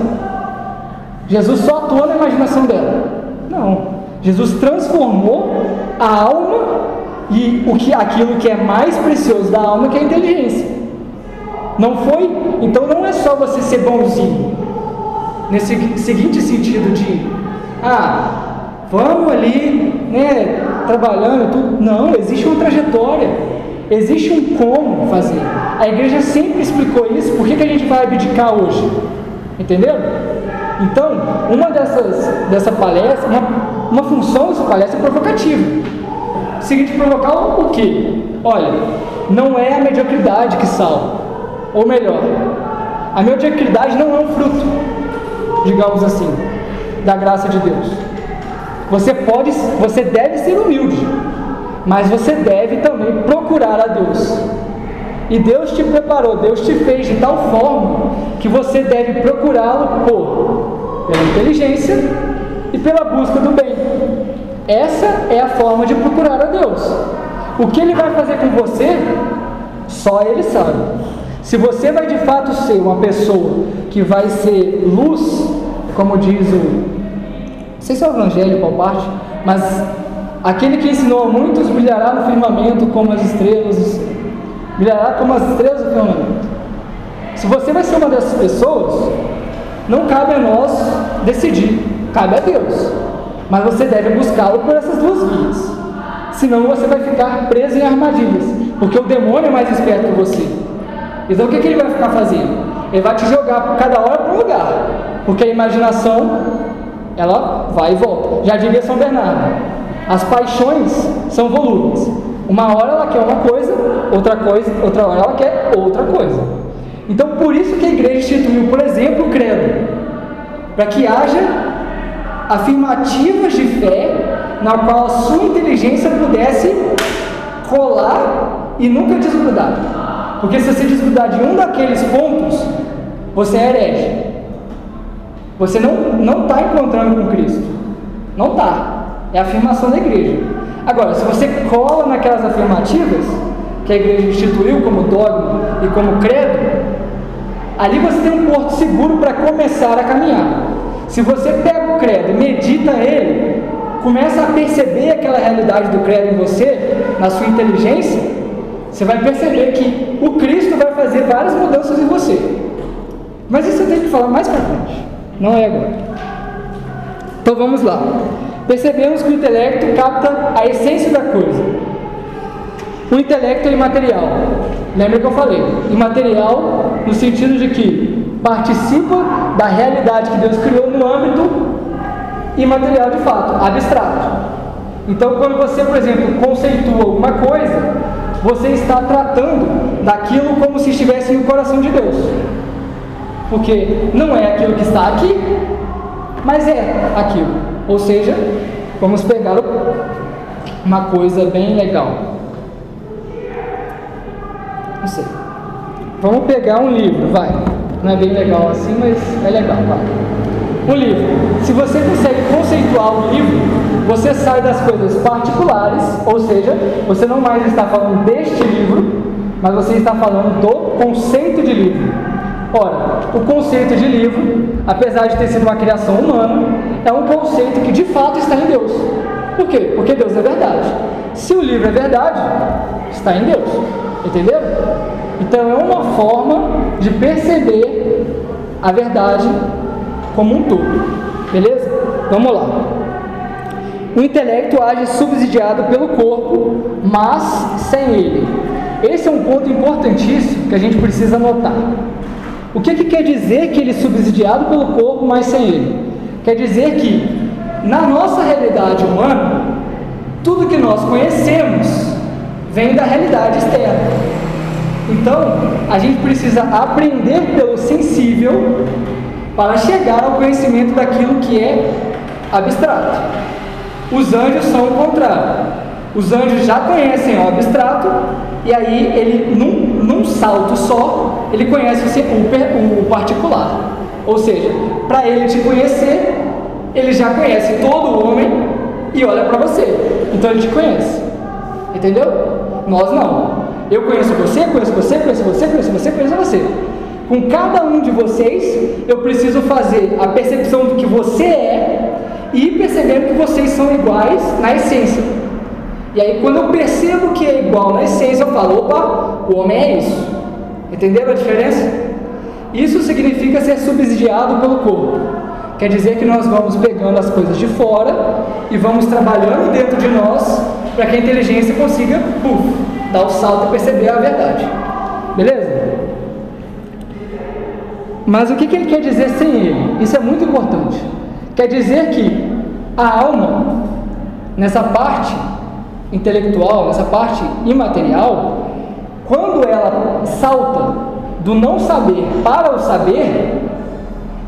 Jesus só atuou na imaginação dela? Não. Jesus transformou a alma e o que aquilo que é mais precioso da alma que é a inteligência. Não foi? Então não é só você ser bonzinho. Nesse seguinte sentido de ah, vamos ali, né, trabalhando tudo. Não, existe uma trajetória, existe um como fazer. A igreja sempre explicou isso, por que, que a gente vai abdicar hoje? Entendeu? Então, uma dessas dessa palestra, uma, uma função dessa palestra é provocativa. Seguinte, provocar o quê? Olha, não é a mediocridade que salva. Ou melhor, a mediocridade não é um fruto, digamos assim da graça de Deus. Você pode, você deve ser humilde, mas você deve também procurar a Deus. E Deus te preparou, Deus te fez de tal forma que você deve procurá-lo por pela inteligência e pela busca do bem. Essa é a forma de procurar a Deus. O que ele vai fazer com você, só ele sabe. Se você vai de fato ser uma pessoa que vai ser luz como diz o. Não sei se é o Evangelho, qual parte, mas aquele que ensinou a muitos brilhará no firmamento como as estrelas, brilhará como as estrelas do firmamento. Se você vai ser uma dessas pessoas, não cabe a nós decidir, cabe a Deus. Mas você deve buscá-lo por essas duas vias. Senão você vai ficar preso em armadilhas, porque o demônio é mais esperto que você. Então o que, que ele vai ficar fazendo? Ele vai te jogar cada hora para um lugar. Porque a imaginação, ela vai e volta. Já diria São Bernardo: As paixões são volúveis. Uma hora ela quer uma coisa, outra coisa, outra hora ela quer outra coisa. Então, por isso que a igreja instituiu, por exemplo, o credo, para que haja afirmativas de fé na qual a sua inteligência pudesse colar e nunca desgrudar. Porque se você desgrudar de um daqueles pontos, você é herege. Você não está encontrando com Cristo. Não está. É a afirmação da igreja. Agora, se você cola naquelas afirmativas que a igreja instituiu como dogma e como credo, ali você tem um porto seguro para começar a caminhar. Se você pega o credo e medita ele, começa a perceber aquela realidade do credo em você, na sua inteligência, você vai perceber que o Cristo vai fazer várias mudanças em você. Mas isso eu tenho que falar mais para frente, não é agora. Então vamos lá. Percebemos que o intelecto capta a essência da coisa. O intelecto é imaterial. Lembra que eu falei? Imaterial no sentido de que participa da realidade que Deus criou no âmbito imaterial de fato, abstrato. Então, quando você, por exemplo, conceitua alguma coisa, você está tratando daquilo como se estivesse no coração de Deus. Porque não é aquilo que está aqui, mas é aquilo. Ou seja, vamos pegar uma coisa bem legal. Não sei. Vamos pegar um livro, vai. Não é bem legal assim, mas é legal, vai. Um livro. Se você consegue conceituar o livro, você sai das coisas particulares, ou seja, você não mais está falando deste livro, mas você está falando do conceito de livro. Ora, o conceito de livro, apesar de ter sido uma criação humana, é um conceito que de fato está em Deus. Por quê? Porque Deus é verdade. Se o livro é verdade, está em Deus. Entenderam? Então é uma forma de perceber a verdade como um todo. Beleza? Vamos lá. O intelecto age subsidiado pelo corpo, mas sem ele. Esse é um ponto importantíssimo que a gente precisa notar. O que, que quer dizer que ele é subsidiado pelo corpo, mas sem ele? Quer dizer que, na nossa realidade humana, tudo que nós conhecemos vem da realidade externa. Então, a gente precisa aprender pelo sensível para chegar ao conhecimento daquilo que é abstrato. Os anjos são o contrário. Os anjos já conhecem o abstrato e aí ele, num, num salto só, ele conhece o, o particular. Ou seja, para ele te conhecer, ele já conhece todo o homem e olha para você. Então ele te conhece. Entendeu? Nós não. Eu conheço você, conheço você, conheço você, conheço você, conheço você. Com cada um de vocês, eu preciso fazer a percepção do que você é e percebendo que vocês são iguais na essência. E aí, quando eu percebo que é igual na essência, eu falo: opa, o homem é isso. Entenderam a diferença? Isso significa ser subsidiado pelo corpo. Quer dizer que nós vamos pegando as coisas de fora e vamos trabalhando dentro de nós para que a inteligência consiga puf, dar o salto e perceber a verdade. Beleza? Mas o que, que ele quer dizer sem ele? Isso é muito importante. Quer dizer que a alma, nessa parte intelectual, nessa parte imaterial, quando ela salta do não saber para o saber,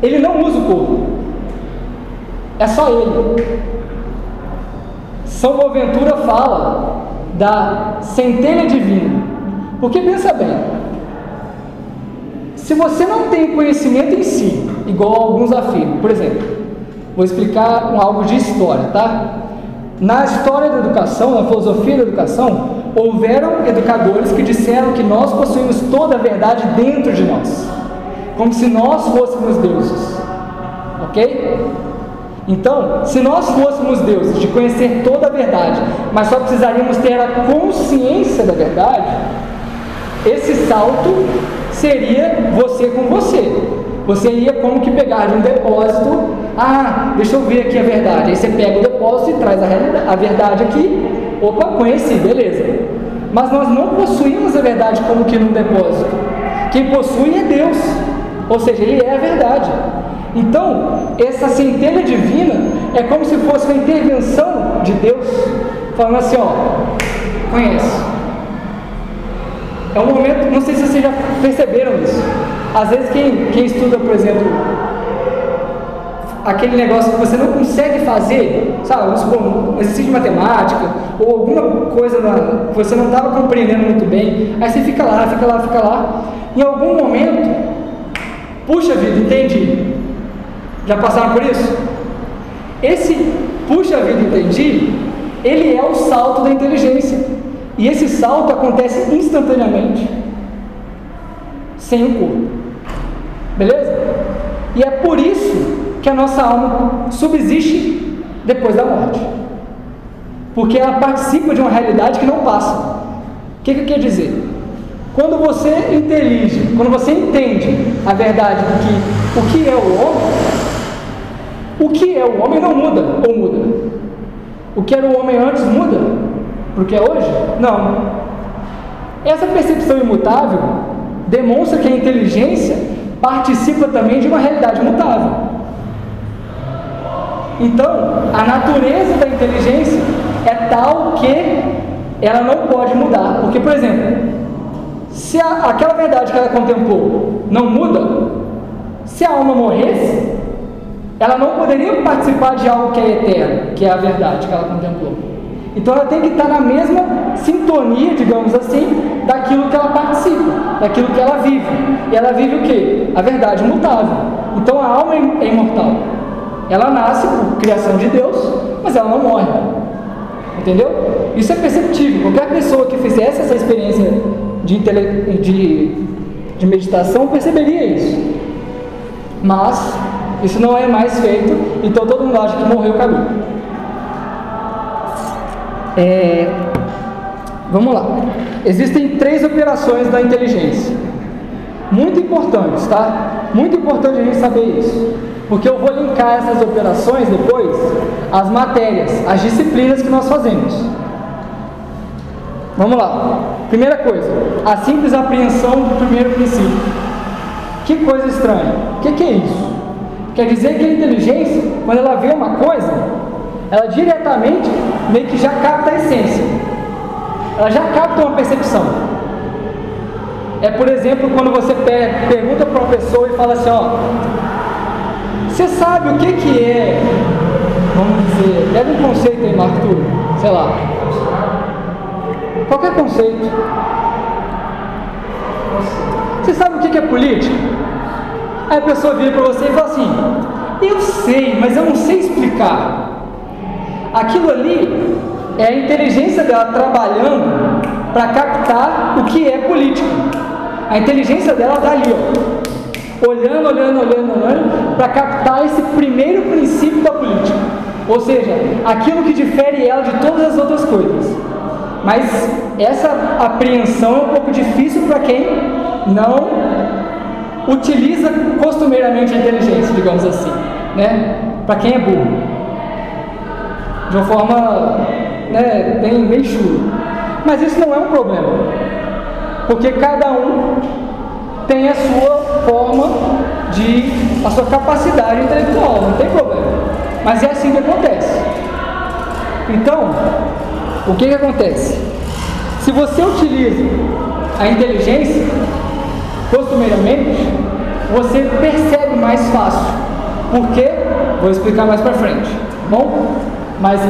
ele não usa o corpo. É só ele. São Boaventura fala da centelha divina. Porque pensa bem, se você não tem conhecimento em si, igual alguns afirmam, por exemplo, vou explicar algo de história, tá? Na história da educação, na filosofia da educação, houveram educadores que disseram que nós possuímos toda a verdade dentro de nós, como se nós fôssemos deuses, ok? Então, se nós fôssemos deuses, de conhecer toda a verdade, mas só precisaríamos ter a consciência da verdade, esse salto seria você com você. Você ia como que pegar de um depósito, ah, deixa eu ver aqui a verdade. Aí você pega o depósito e traz a, a verdade aqui. Opa, conheci, beleza. Mas nós não possuímos a verdade como que num depósito. Quem possui é Deus. Ou seja, Ele é a verdade. Então, essa centelha divina é como se fosse uma intervenção de Deus falando assim, ó, conhece. É um momento, não sei se vocês já perceberam isso. Às vezes quem, quem estuda, por exemplo, aquele negócio que você não consegue fazer, sabe, vamos supor, um exercício de matemática, ou alguma coisa que você não estava compreendendo muito bem, aí você fica lá, fica lá, fica lá, em algum momento, puxa vida, entendi. Já passaram por isso? Esse puxa vida, entendi, ele é o salto da inteligência. E esse salto acontece instantaneamente, sem o corpo. Beleza? E é por isso que a nossa alma subsiste depois da morte. Porque ela participa de uma realidade que não passa. O que, que quer dizer? Quando você intelige, quando você entende a verdade que o que é o homem, o que é o homem não muda ou muda. O que era o homem antes muda para o que é hoje? Não. Essa percepção imutável demonstra que a inteligência participa também de uma realidade mutável. Então, a natureza da inteligência é tal que ela não pode mudar. Porque, por exemplo, se a, aquela verdade que ela contemplou não muda, se a alma morresse, ela não poderia participar de algo que é eterno, que é a verdade que ela contemplou. Então ela tem que estar na mesma sintonia, digamos assim, daquilo que ela participa, daquilo que ela vive. E ela vive o que? A verdade mutável. Então a alma é imortal. Ela nasce por criação de Deus, mas ela não morre. Entendeu? Isso é perceptível. Qualquer pessoa que fizesse essa experiência de, de, de meditação perceberia isso. Mas isso não é mais feito, então todo mundo acha que morreu o. É, vamos lá. Existem três operações da inteligência. Muito importantes, tá? Muito importante a gente saber isso. Porque eu vou linkar essas operações depois às matérias, às disciplinas que nós fazemos. Vamos lá. Primeira coisa, a simples apreensão do primeiro princípio. Que coisa estranha. O que, que é isso? Quer dizer que a inteligência, quando ela vê uma coisa, ela diretamente meio que já capta a essência. Ela já capta uma percepção. É, por exemplo, quando você pergunta para uma pessoa e fala assim, ó, você sabe o que, que é, vamos dizer, pega um conceito aí, Túlio, sei lá, qualquer conceito. Você sabe o que, que é política? Aí a pessoa vira para você e fala assim: Eu sei, mas eu não sei explicar. Aquilo ali é a inteligência dela trabalhando para captar o que é política. A inteligência dela está ali, ó olhando, olhando, olhando, olhando, para captar esse primeiro princípio da política. Ou seja, aquilo que difere ela de todas as outras coisas. Mas essa apreensão é um pouco difícil para quem não utiliza costumeiramente a inteligência, digamos assim, né? Para quem é burro. De uma forma né, bem, bem chula. Mas isso não é um problema. Porque cada um tem a sua forma de, a sua capacidade intelectual, não tem problema. Mas é assim que acontece. Então, o que, que acontece? Se você utiliza a inteligência, costumeiramente, você percebe mais fácil. Por quê? Vou explicar mais para frente. Tá bom? Mas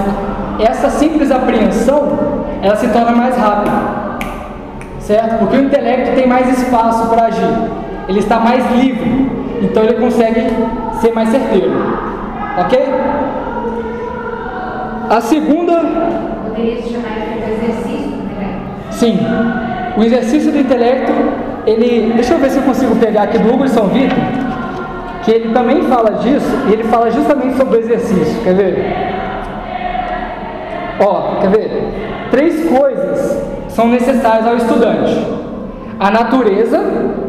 essa simples apreensão, ela se torna mais rápida certo? Porque o intelecto tem mais espaço para agir, ele está mais livre, então ele consegue ser mais certeiro, ok? A segunda. Poderia se chamar de exercício do intelecto? Sim, o exercício do intelecto, ele. Deixa eu ver se eu consigo pegar aqui do Hugo de São Vitor, que ele também fala disso, e ele fala justamente sobre o exercício. Quer ver? Ó, quer ver? Três coisas são necessários ao estudante: a natureza,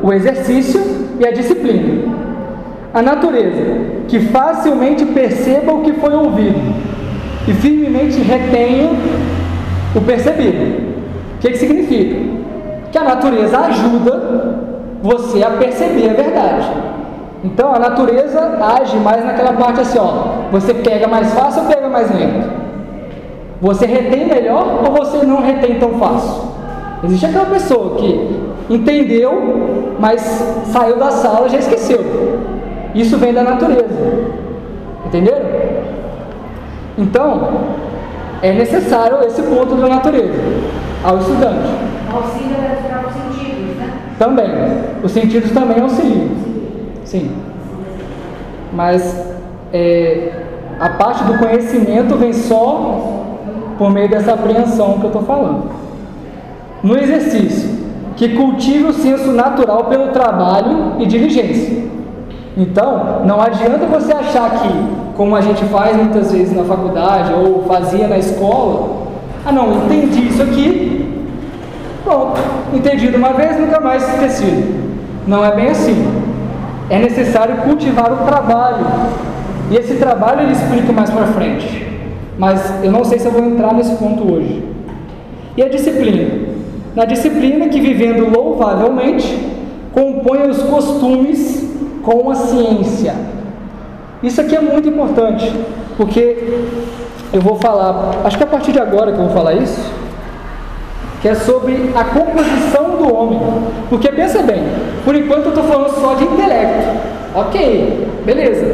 o exercício e a disciplina. A natureza, que facilmente perceba o que foi ouvido e firmemente retenha o percebido. O que, que significa? Que a natureza ajuda você a perceber a verdade. Então a natureza age mais naquela parte assim, ó. Você pega mais fácil ou pega mais lento? Você retém melhor ou você não retém tão fácil? Existe aquela pessoa que entendeu, mas saiu da sala e já esqueceu. Isso vem da natureza. Entenderam? Então, é necessário esse ponto da natureza ao estudante. Auxílio para os sentidos, né? Também. Os sentidos também auxiliam. Sim. Mas é, a parte do conhecimento vem só por meio dessa apreensão que eu estou falando. No exercício, que cultive o senso natural pelo trabalho e diligência. Então, não adianta você achar que, como a gente faz muitas vezes na faculdade ou fazia na escola, ah não, entendi isso aqui, pronto, entendido uma vez, nunca mais esquecido. Não é bem assim. É necessário cultivar o trabalho. E esse trabalho ele explica mais para frente. Mas eu não sei se eu vou entrar nesse ponto hoje. E a disciplina? Na disciplina que vivendo louvavelmente compõe os costumes com a ciência. Isso aqui é muito importante, porque eu vou falar, acho que a partir de agora que eu vou falar isso, que é sobre a composição do homem. Porque pensa bem, por enquanto eu estou falando só de intelecto. Ok, beleza.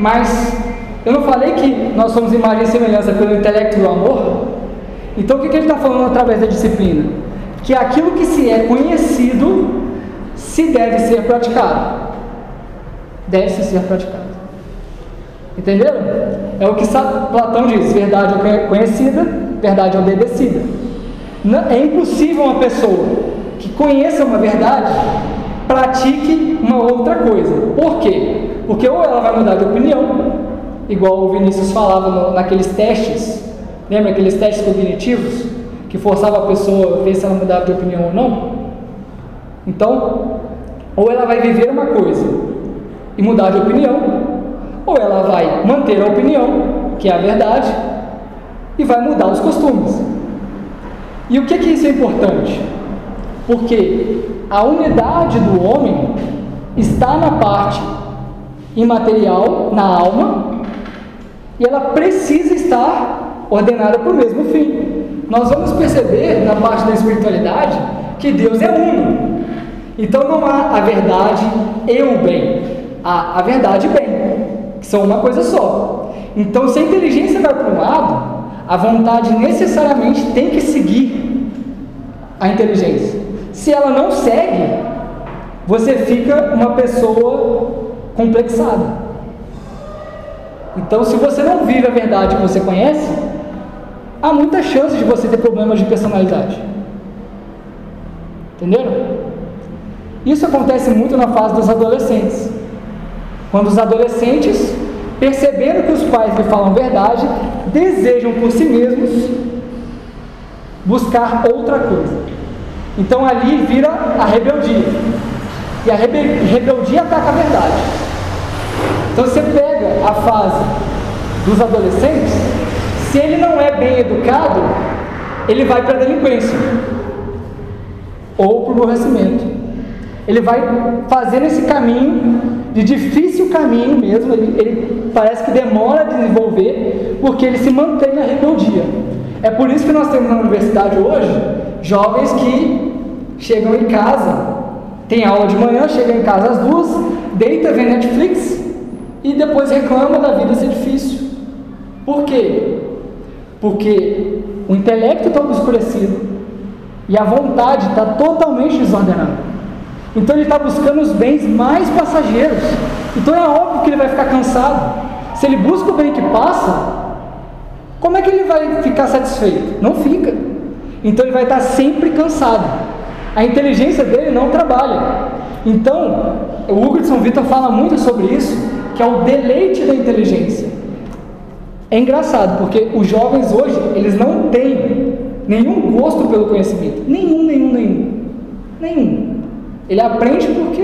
Mas eu não falei que nós somos imagem e semelhança pelo intelecto e o amor? Então o que, que ele está falando através da disciplina? Que aquilo que se é conhecido se deve ser praticado deve ser praticado. Entenderam? É o que Platão diz: verdade é conhecida, verdade é obedecida. É impossível uma pessoa que conheça uma verdade pratique uma outra coisa. Por quê? Porque ou ela vai mudar de opinião, igual o Vinícius falava no, naqueles testes, lembra aqueles testes cognitivos que forçava a pessoa a ver se ela mudava de opinião ou não? Então, ou ela vai viver uma coisa e mudar de opinião, ou ela vai manter a opinião, que é a verdade, e vai mudar os costumes. E o que que isso é importante? Porque a unidade do homem está na parte imaterial, na alma, e ela precisa estar ordenada para o mesmo fim. Nós vamos perceber na parte da espiritualidade que Deus é uno. Então não há a verdade e o bem a, a verdade e bem, que são uma coisa só. Então, se a inteligência vai para um lado, a vontade necessariamente tem que seguir a inteligência. Se ela não segue, você fica uma pessoa complexada. Então, se você não vive a verdade que você conhece, há muita chance de você ter problemas de personalidade. Entenderam? Isso acontece muito na fase dos adolescentes. Quando os adolescentes, percebendo que os pais lhe falam verdade, desejam por si mesmos buscar outra coisa. Então ali vira a rebeldia. E a rebeldia ataca a verdade. Então você pega a fase dos adolescentes, se ele não é bem educado, ele vai para a delinquência ou para o aborrecimento. Ele vai fazendo esse caminho de difícil caminho mesmo, ele, ele parece que demora a desenvolver, porque ele se mantém na rebeldia. É por isso que nós temos na universidade hoje jovens que chegam em casa, tem aula de manhã, chegam em casa às duas, deita, vê Netflix e depois reclama da vida ser difícil. Por quê? Porque o intelecto está obscurecido e a vontade está totalmente desordenada. Então ele está buscando os bens mais passageiros. Então é óbvio que ele vai ficar cansado. Se ele busca o bem que passa, como é que ele vai ficar satisfeito? Não fica. Então ele vai estar sempre cansado. A inteligência dele não trabalha. Então, o Hugo de São Vitor fala muito sobre isso, que é o deleite da inteligência. É engraçado, porque os jovens hoje, eles não têm nenhum gosto pelo conhecimento. Nenhum, nenhum, nenhum. Nenhum. Ele aprende porque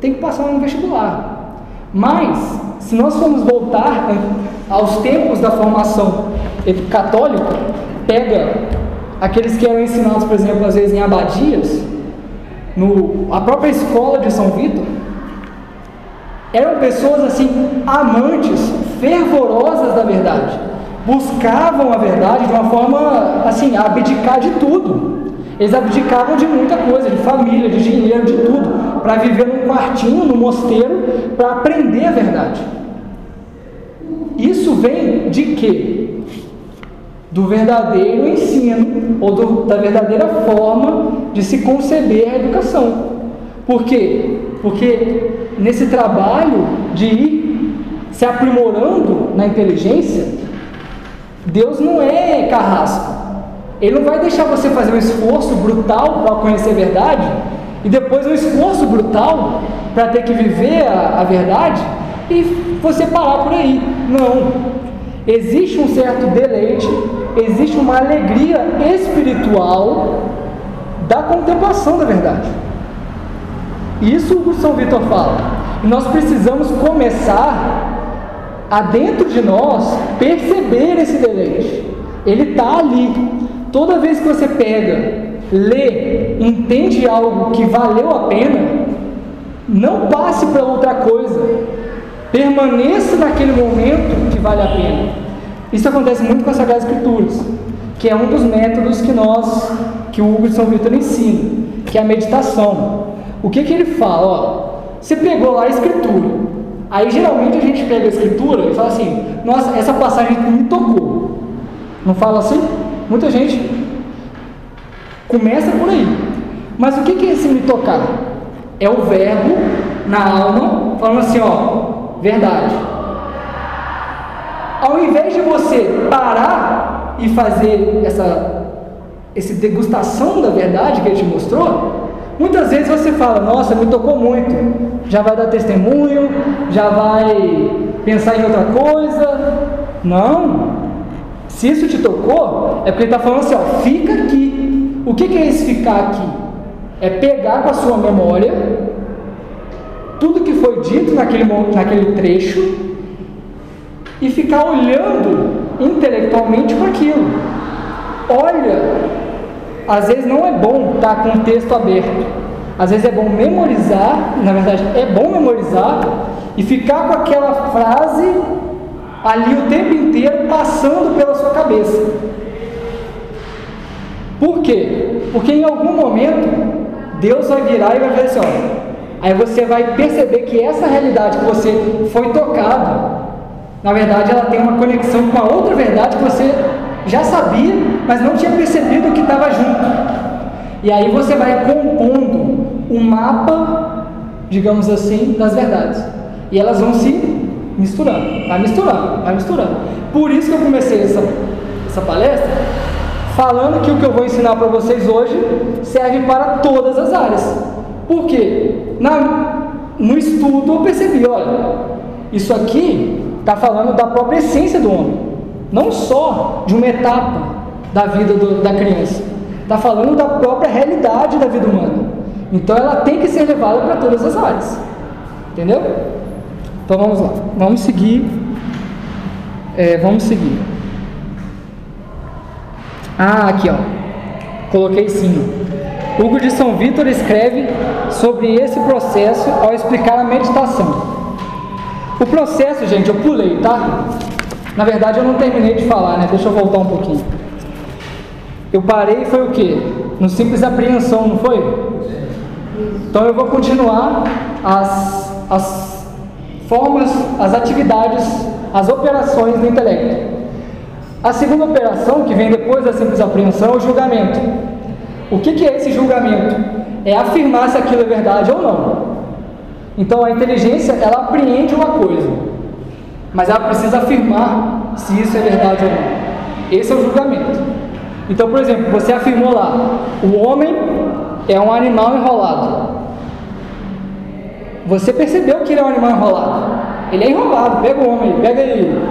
tem que passar no vestibular. Mas, se nós formos voltar aos tempos da formação católica, pega aqueles que eram ensinados, por exemplo, às vezes em abadias, no, a própria escola de São Vitor, eram pessoas assim, amantes, fervorosas da verdade, buscavam a verdade de uma forma assim, abdicar de tudo. Eles abdicavam de muita coisa, de família, de dinheiro, de tudo, para viver num quartinho, no mosteiro, para aprender a verdade. Isso vem de quê? Do verdadeiro ensino, ou do, da verdadeira forma de se conceber a educação. Por quê? Porque nesse trabalho de ir se aprimorando na inteligência, Deus não é carrasco. Ele não vai deixar você fazer um esforço brutal para conhecer a verdade e depois um esforço brutal para ter que viver a, a verdade e você parar por aí. Não. Existe um certo deleite, existe uma alegria espiritual da contemplação da verdade. Isso o São Vitor fala. E nós precisamos começar a dentro de nós perceber esse deleite. Ele está ali. Toda vez que você pega, lê, entende algo que valeu a pena, não passe para outra coisa. Permaneça naquele momento que vale a pena. Isso acontece muito com as Sagradas Escrituras, que é um dos métodos que nós, que o Hugo de São Vitor ensina, que é a meditação. O que, que ele fala? Ó, você pegou lá a Escritura. Aí geralmente a gente pega a Escritura e fala assim: Nossa, essa passagem me tocou. Não fala assim? Muita gente começa por aí. Mas o que é esse me tocar? É o verbo na alma falando assim, ó, verdade. Ao invés de você parar e fazer essa, essa degustação da verdade que ele te mostrou, muitas vezes você fala, nossa, me tocou muito, já vai dar testemunho, já vai pensar em outra coisa. Não, se isso te tocou, é porque ele está falando assim, ó, fica aqui. O que, que é esse ficar aqui? É pegar com a sua memória tudo que foi dito naquele, naquele trecho e ficar olhando intelectualmente para aquilo. Olha, às vezes não é bom estar tá com o texto aberto. Às vezes é bom memorizar, na verdade é bom memorizar e ficar com aquela frase ali o tempo inteiro passando pela sua cabeça. Por quê? Porque em algum momento Deus vai virar e vai fazer assim, ó. Aí você vai perceber que essa realidade que você foi tocado, na verdade ela tem uma conexão com a outra verdade que você já sabia, mas não tinha percebido que estava junto. E aí você vai compondo um mapa, digamos assim, das verdades. E elas vão se misturando, vai misturando, vai misturando. Por isso que eu comecei essa, essa palestra falando que o que eu vou ensinar para vocês hoje serve para todas as áreas. Por quê? Na, no estudo eu percebi, olha, isso aqui está falando da própria essência do homem, não só de uma etapa da vida do, da criança, está falando da própria realidade da vida humana. Então ela tem que ser levada para todas as áreas. Entendeu? Então vamos lá, vamos seguir. É, vamos seguir. Ah, aqui ó, coloquei sim. Hugo de São Vítor escreve sobre esse processo ao explicar a meditação. O processo, gente, eu pulei, tá? Na verdade, eu não terminei de falar, né? Deixa eu voltar um pouquinho. Eu parei foi o quê? No simples apreensão, não foi? Então eu vou continuar as, as formas, as atividades, as operações do intelecto. A segunda operação, que vem depois da simples apreensão, é o julgamento. O que, que é esse julgamento? É afirmar se aquilo é verdade ou não. Então a inteligência, ela apreende uma coisa, mas ela precisa afirmar se isso é verdade ou não. Esse é o julgamento. Então, por exemplo, você afirmou lá: o homem é um animal enrolado. Você percebeu que ele é um animal enrolado. Ele é enrolado, pega o homem, pega ele,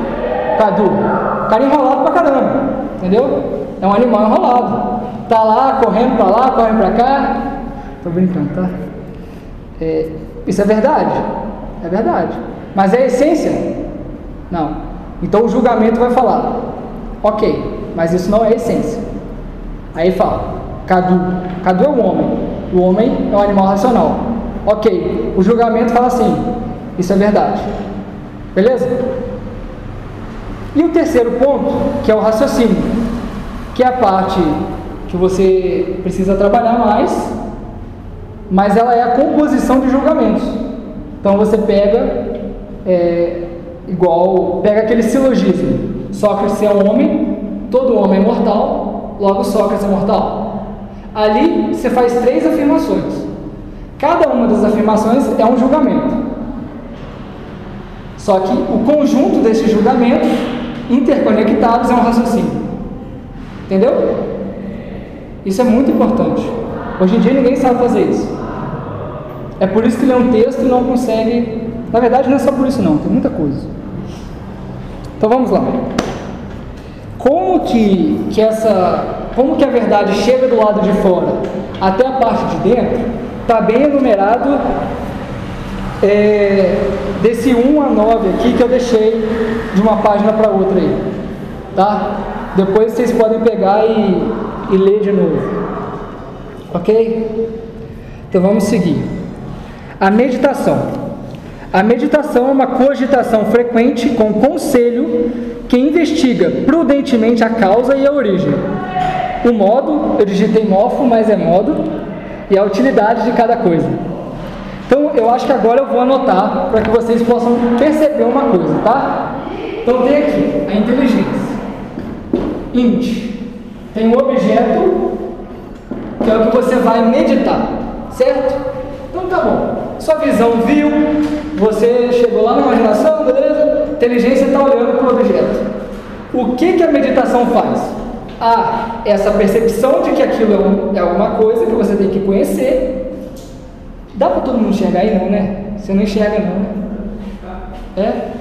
Cadu. O cara é enrolado pra caramba, entendeu? É um animal enrolado. Tá lá, correndo pra lá, correndo pra cá. Tô brincando, tá? É, isso é verdade? É verdade. Mas é a essência? Não. Então o julgamento vai falar, ok, mas isso não é a essência. Aí fala, Cadu. Cadu é o homem. O homem é um animal racional. Ok, o julgamento fala assim: isso é verdade. Beleza? E o terceiro ponto, que é o raciocínio, que é a parte que você precisa trabalhar mais, mas ela é a composição de julgamentos. Então você pega, é, igual, pega aquele silogismo: Sócrates é um homem, todo homem é mortal, logo Sócrates é mortal. Ali você faz três afirmações. Cada uma das afirmações é um julgamento. Só que o conjunto desses julgamentos interconectados é um raciocínio. Entendeu? Isso é muito importante. Hoje em dia ninguém sabe fazer isso. É por isso que lê um texto e não consegue. Na verdade, não é só por isso não, tem muita coisa. Então vamos lá. Como que, que essa. Como que a verdade chega do lado de fora até a parte de dentro, está bem enumerado é, desse 1 a 9 aqui que eu deixei de uma página para outra aí. Tá? Depois vocês podem pegar e, e ler de novo. Ok? Então vamos seguir. A meditação. A meditação é uma cogitação frequente com conselho que investiga prudentemente a causa e a origem. O modo, eu digitei mofo, mas é modo, e a utilidade de cada coisa. Então, eu acho que agora eu vou anotar para que vocês possam perceber uma coisa, tá? Então, tem aqui a inteligência. Int. Tem um objeto que é o que você vai meditar, certo? Então, tá bom. Sua visão viu, você chegou lá na imaginação, beleza? Inteligência está olhando para o objeto. O que, que a meditação faz? Ah, essa percepção de que aquilo é, um, é alguma coisa que você tem que conhecer Dá para todo mundo enxergar aí não, né? Você não enxerga não, né? É?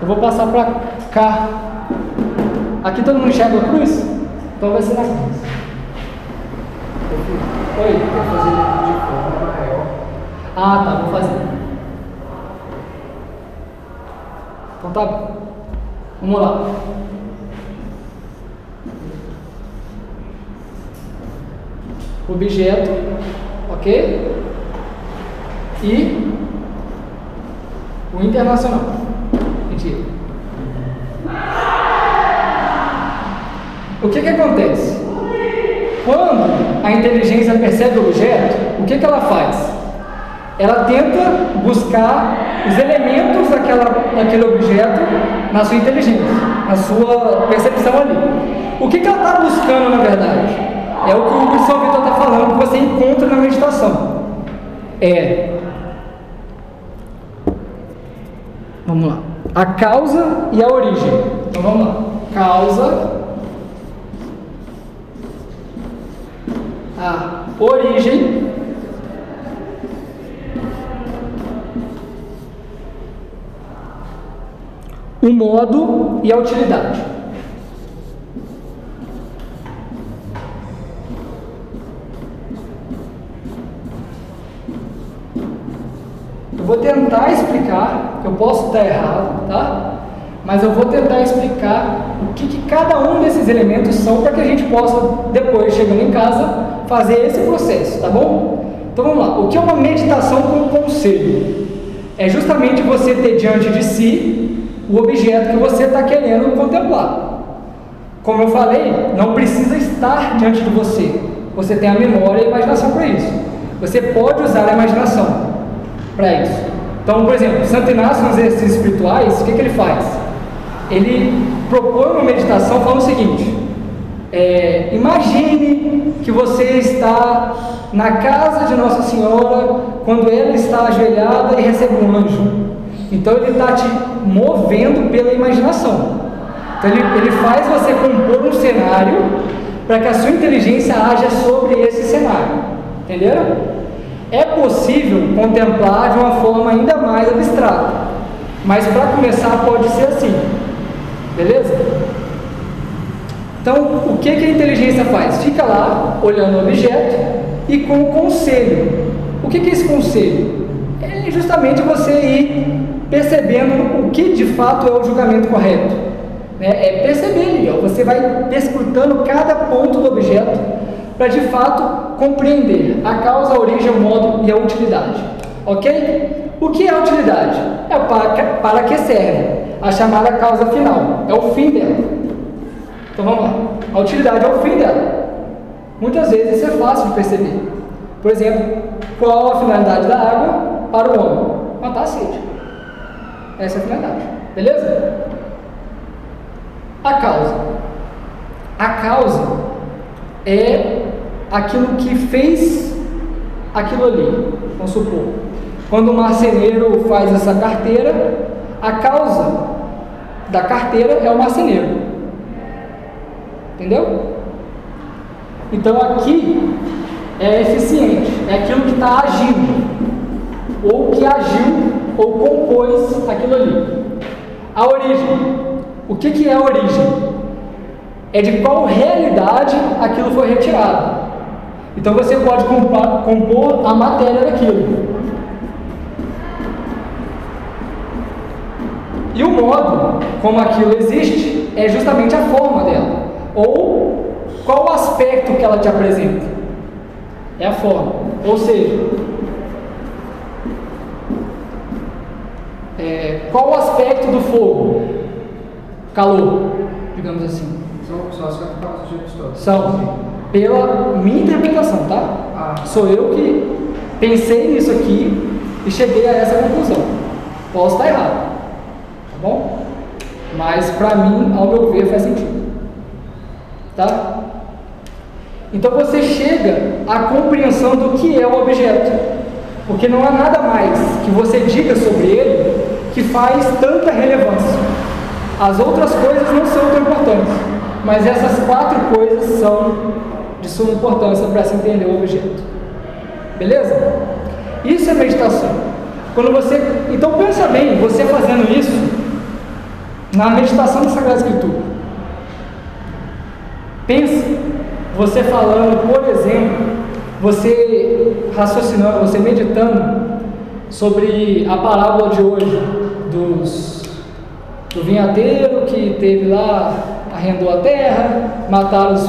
Eu vou passar para cá. Aqui todo mundo enxerga a cruz? Então vai ser na cruz. Oi? Vou fazer de forma maior. Ah, tá, vou fazer. Então tá bom. Vamos lá. Objeto ok? E o internacional. Mentira. O que, que acontece? Quando a inteligência percebe o objeto, o que, que ela faz? Ela tenta buscar os elementos daquela, daquele objeto na sua inteligência, na sua percepção ali. O que, que ela está buscando na verdade? É o que o São Vitor está falando, que você encontra na meditação. É. Vamos lá. A causa e a origem. Então vamos lá. Causa. A origem. O modo e a utilidade. vou tentar explicar, eu posso estar errado, tá? Mas eu vou tentar explicar o que, que cada um desses elementos são para que a gente possa, depois, chegando em casa, fazer esse processo, tá bom? Então vamos lá. O que é uma meditação com conselho? É justamente você ter diante de si o objeto que você está querendo contemplar. Como eu falei, não precisa estar diante de você. Você tem a memória e a imaginação para isso. Você pode usar a imaginação para isso. Então, por exemplo, Santo Inácio nos exercícios espirituais, o que, que ele faz? Ele propõe uma meditação falando o seguinte: é, imagine que você está na casa de Nossa Senhora quando ela está ajoelhada e recebe um anjo. Então ele está te movendo pela imaginação. Então ele, ele faz você compor um cenário para que a sua inteligência haja sobre esse cenário. Entenderam? É possível contemplar de uma forma ainda mais abstrata, mas para começar pode ser assim, beleza? Então, o que, que a inteligência faz? Fica lá olhando o objeto e com o conselho. O que, que é esse conselho? É justamente você ir percebendo o que de fato é o julgamento correto. Né? É perceber ali, ó, você vai perscrutando cada ponto do objeto para de fato compreender a causa, a origem, o modo e a utilidade. Ok? O que é a utilidade? É para, para que serve? a chamada causa final, é o fim dela. Então vamos lá. A utilidade é o fim dela. Muitas vezes isso é fácil de perceber. Por exemplo, qual a finalidade da água para o homem? Matar a sede. Essa é a finalidade. Beleza? A causa. A causa é aquilo que fez aquilo ali. Vamos supor. Quando o marceneiro faz essa carteira, a causa da carteira é o marceneiro. Entendeu? Então aqui é eficiente, é aquilo que está agindo, ou que agiu, ou compôs aquilo ali. A origem. O que, que é a origem? É de qual realidade aquilo foi retirado. Então você pode compor a matéria daquilo. E o modo como aquilo existe é justamente a forma dela. Ou qual o aspecto que ela te apresenta? É a forma. Ou seja, é, qual o aspecto do fogo? Calor, digamos assim. São, as capas de. São, pela minha interpretação, tá? Ah. Sou eu que pensei nisso aqui e cheguei a essa conclusão. Posso estar errado, tá bom? Mas para mim, ao meu ver, faz sentido. Tá? Então você chega à compreensão do que é o objeto, porque não há nada mais que você diga sobre ele que faz tanta relevância. As outras coisas não são tão importantes, mas essas quatro coisas são de suma importância para se entender o objeto. Beleza? Isso é meditação. Quando você, então pensa bem, você fazendo isso na meditação da Sagrada Escritura. Pensa, você falando, por exemplo, você raciocinando, você meditando sobre a parábola de hoje dos, do vinhateiro que teve lá, arrendou a terra, mataram os,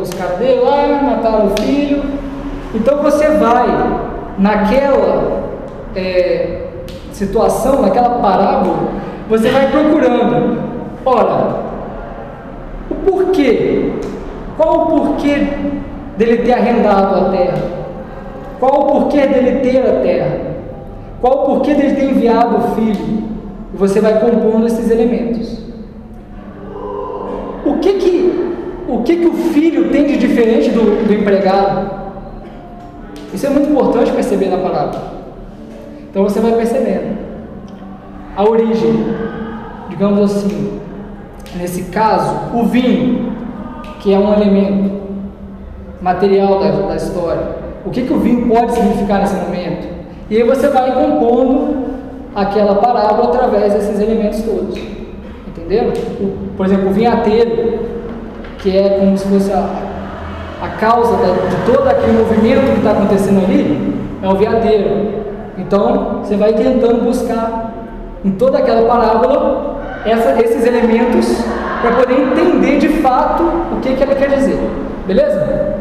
os caras dele lá, mataram o filho. Então você vai naquela é, situação, naquela parábola, você vai procurando, ora, o porquê qual o porquê dele ter arrendado a terra? Qual o porquê dele ter a terra? Qual o porquê dele ter enviado o filho? Você vai compondo esses elementos. O que que o que que o filho tem de diferente do, do empregado? Isso é muito importante perceber na palavra. Então você vai percebendo a origem, digamos assim, nesse caso, o vinho que é um elemento material da, da história. O que, que o vinho pode significar nesse momento? E aí você vai compondo aquela parábola através desses elementos todos. Entenderam? Por exemplo, o vinhateiro, que é como se fosse a, a causa da, de todo aquele movimento que está acontecendo ali, é o vinhateiro. Então, você vai tentando buscar em toda aquela parábola essa, esses elementos para poder entender de fato o que, que ela quer dizer. Beleza?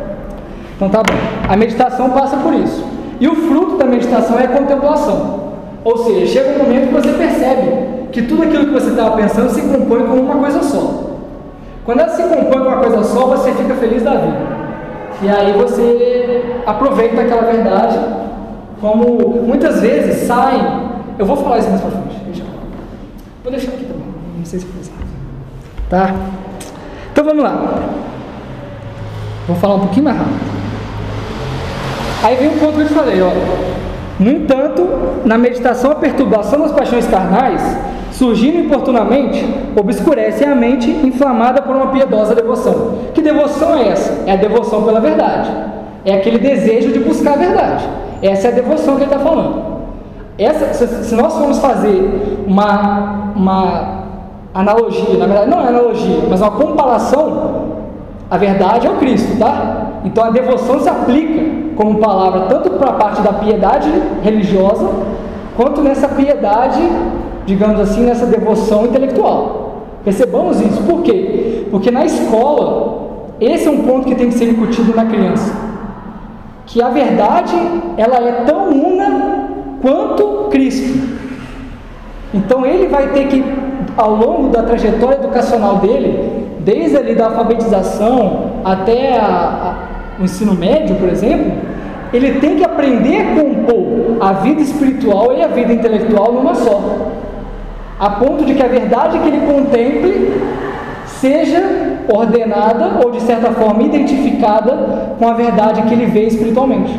Então tá bom. A meditação passa por isso. E o fruto da meditação é a contemplação. Ou seja, chega um momento que você percebe que tudo aquilo que você estava pensando se compõe como uma coisa só. Quando ela se compõe com uma coisa só, você fica feliz da vida. E aí você aproveita aquela verdade, como muitas vezes saem. Eu vou falar isso mais pra frente. Vou deixar aqui também. Não sei se precisa. Tá? Então vamos lá. Vou falar um pouquinho mais rápido. Aí vem um ponto que eu te falei, ó. No entanto, na meditação, a perturbação das paixões carnais, surgindo importunamente, obscurece a mente inflamada por uma piedosa devoção. Que devoção é essa? É a devoção pela verdade. É aquele desejo de buscar a verdade. Essa é a devoção que ele está falando. Essa, se nós formos fazer uma, uma analogia, na verdade não é analogia, mas uma comparação, a verdade é o Cristo, tá? Então a devoção se aplica como palavra tanto para a parte da piedade religiosa, quanto nessa piedade, digamos assim, nessa devoção intelectual. Percebamos isso. Por quê? Porque na escola, esse é um ponto que tem que ser incutido na criança. Que a verdade, ela é tão una quanto Cristo. Então ele vai ter que ao longo da trajetória educacional dele, desde ali da alfabetização até a, a, o ensino médio, por exemplo, ele tem que aprender a compor a vida espiritual e a vida intelectual numa só, a ponto de que a verdade que ele contemple seja ordenada ou de certa forma identificada com a verdade que ele vê espiritualmente.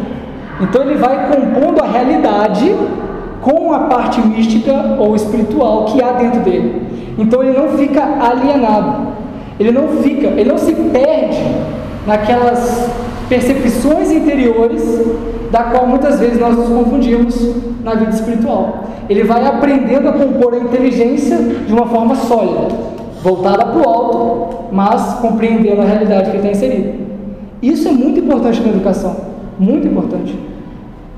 Então ele vai compondo a realidade com a parte mística ou espiritual que há dentro dele. Então ele não fica alienado. Ele não fica, ele não se perde naquelas percepções interiores da qual muitas vezes nós nos confundimos na vida espiritual. Ele vai aprendendo a compor a inteligência de uma forma sólida, voltada para o alto, mas compreendendo a realidade que está inserido. Isso é muito importante na educação, muito importante.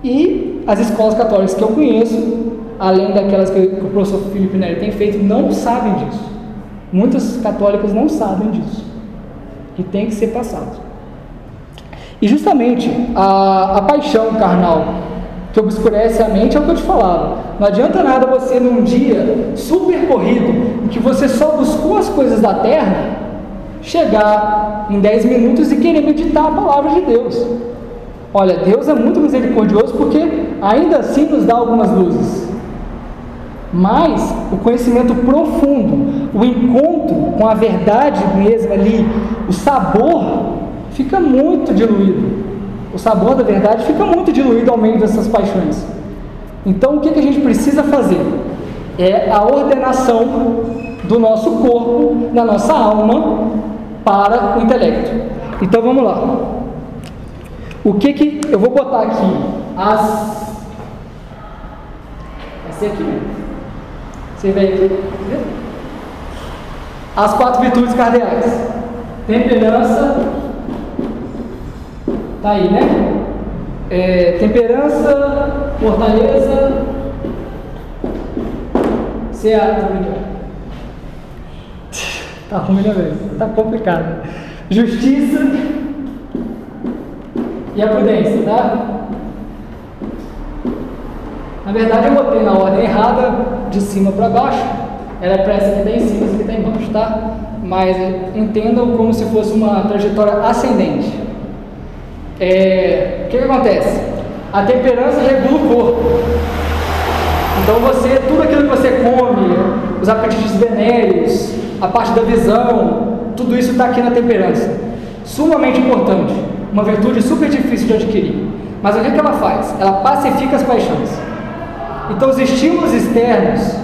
E as escolas católicas que eu conheço, além daquelas que, o professor Felipe Neri tem feito, não sabem disso. Muitas católicas não sabem disso. E tem que ser passado. E justamente a, a paixão carnal que obscurece a mente é o que eu te falava. Não adianta nada você num dia super corrido, que você só buscou as coisas da terra, chegar em 10 minutos e querer meditar a palavra de Deus. Olha, Deus é muito misericordioso porque ainda assim nos dá algumas luzes. Mas o conhecimento profundo, o encontro com a verdade mesmo ali, o sabor fica muito diluído. O sabor da verdade fica muito diluído ao meio dessas paixões. Então, o que, que a gente precisa fazer? É a ordenação do nosso corpo, da nossa alma, para o intelecto. Então, vamos lá. O que que. Eu vou botar aqui as. Vai ser aqui mesmo. Você aqui. As quatro virtudes cardeais: temperança, Tá aí, né? É, temperança, fortaleza, ceará. Tá ruim, né, velho? Tá complicado. Justiça e a prudência, tá? Na verdade, eu botei na ordem errada, de cima para baixo. Era para essa que está em cima, essa que está embaixo, tá? Mas entendam como se fosse uma trajetória ascendente. É, o que, que acontece? A temperança regula o corpo. Então você, tudo aquilo que você come, os apetites venéreos, a parte da visão, tudo isso está aqui na temperança. Sumamente importante, uma virtude super difícil de adquirir. Mas o que, que ela faz? Ela pacifica as paixões. Então os estímulos externos,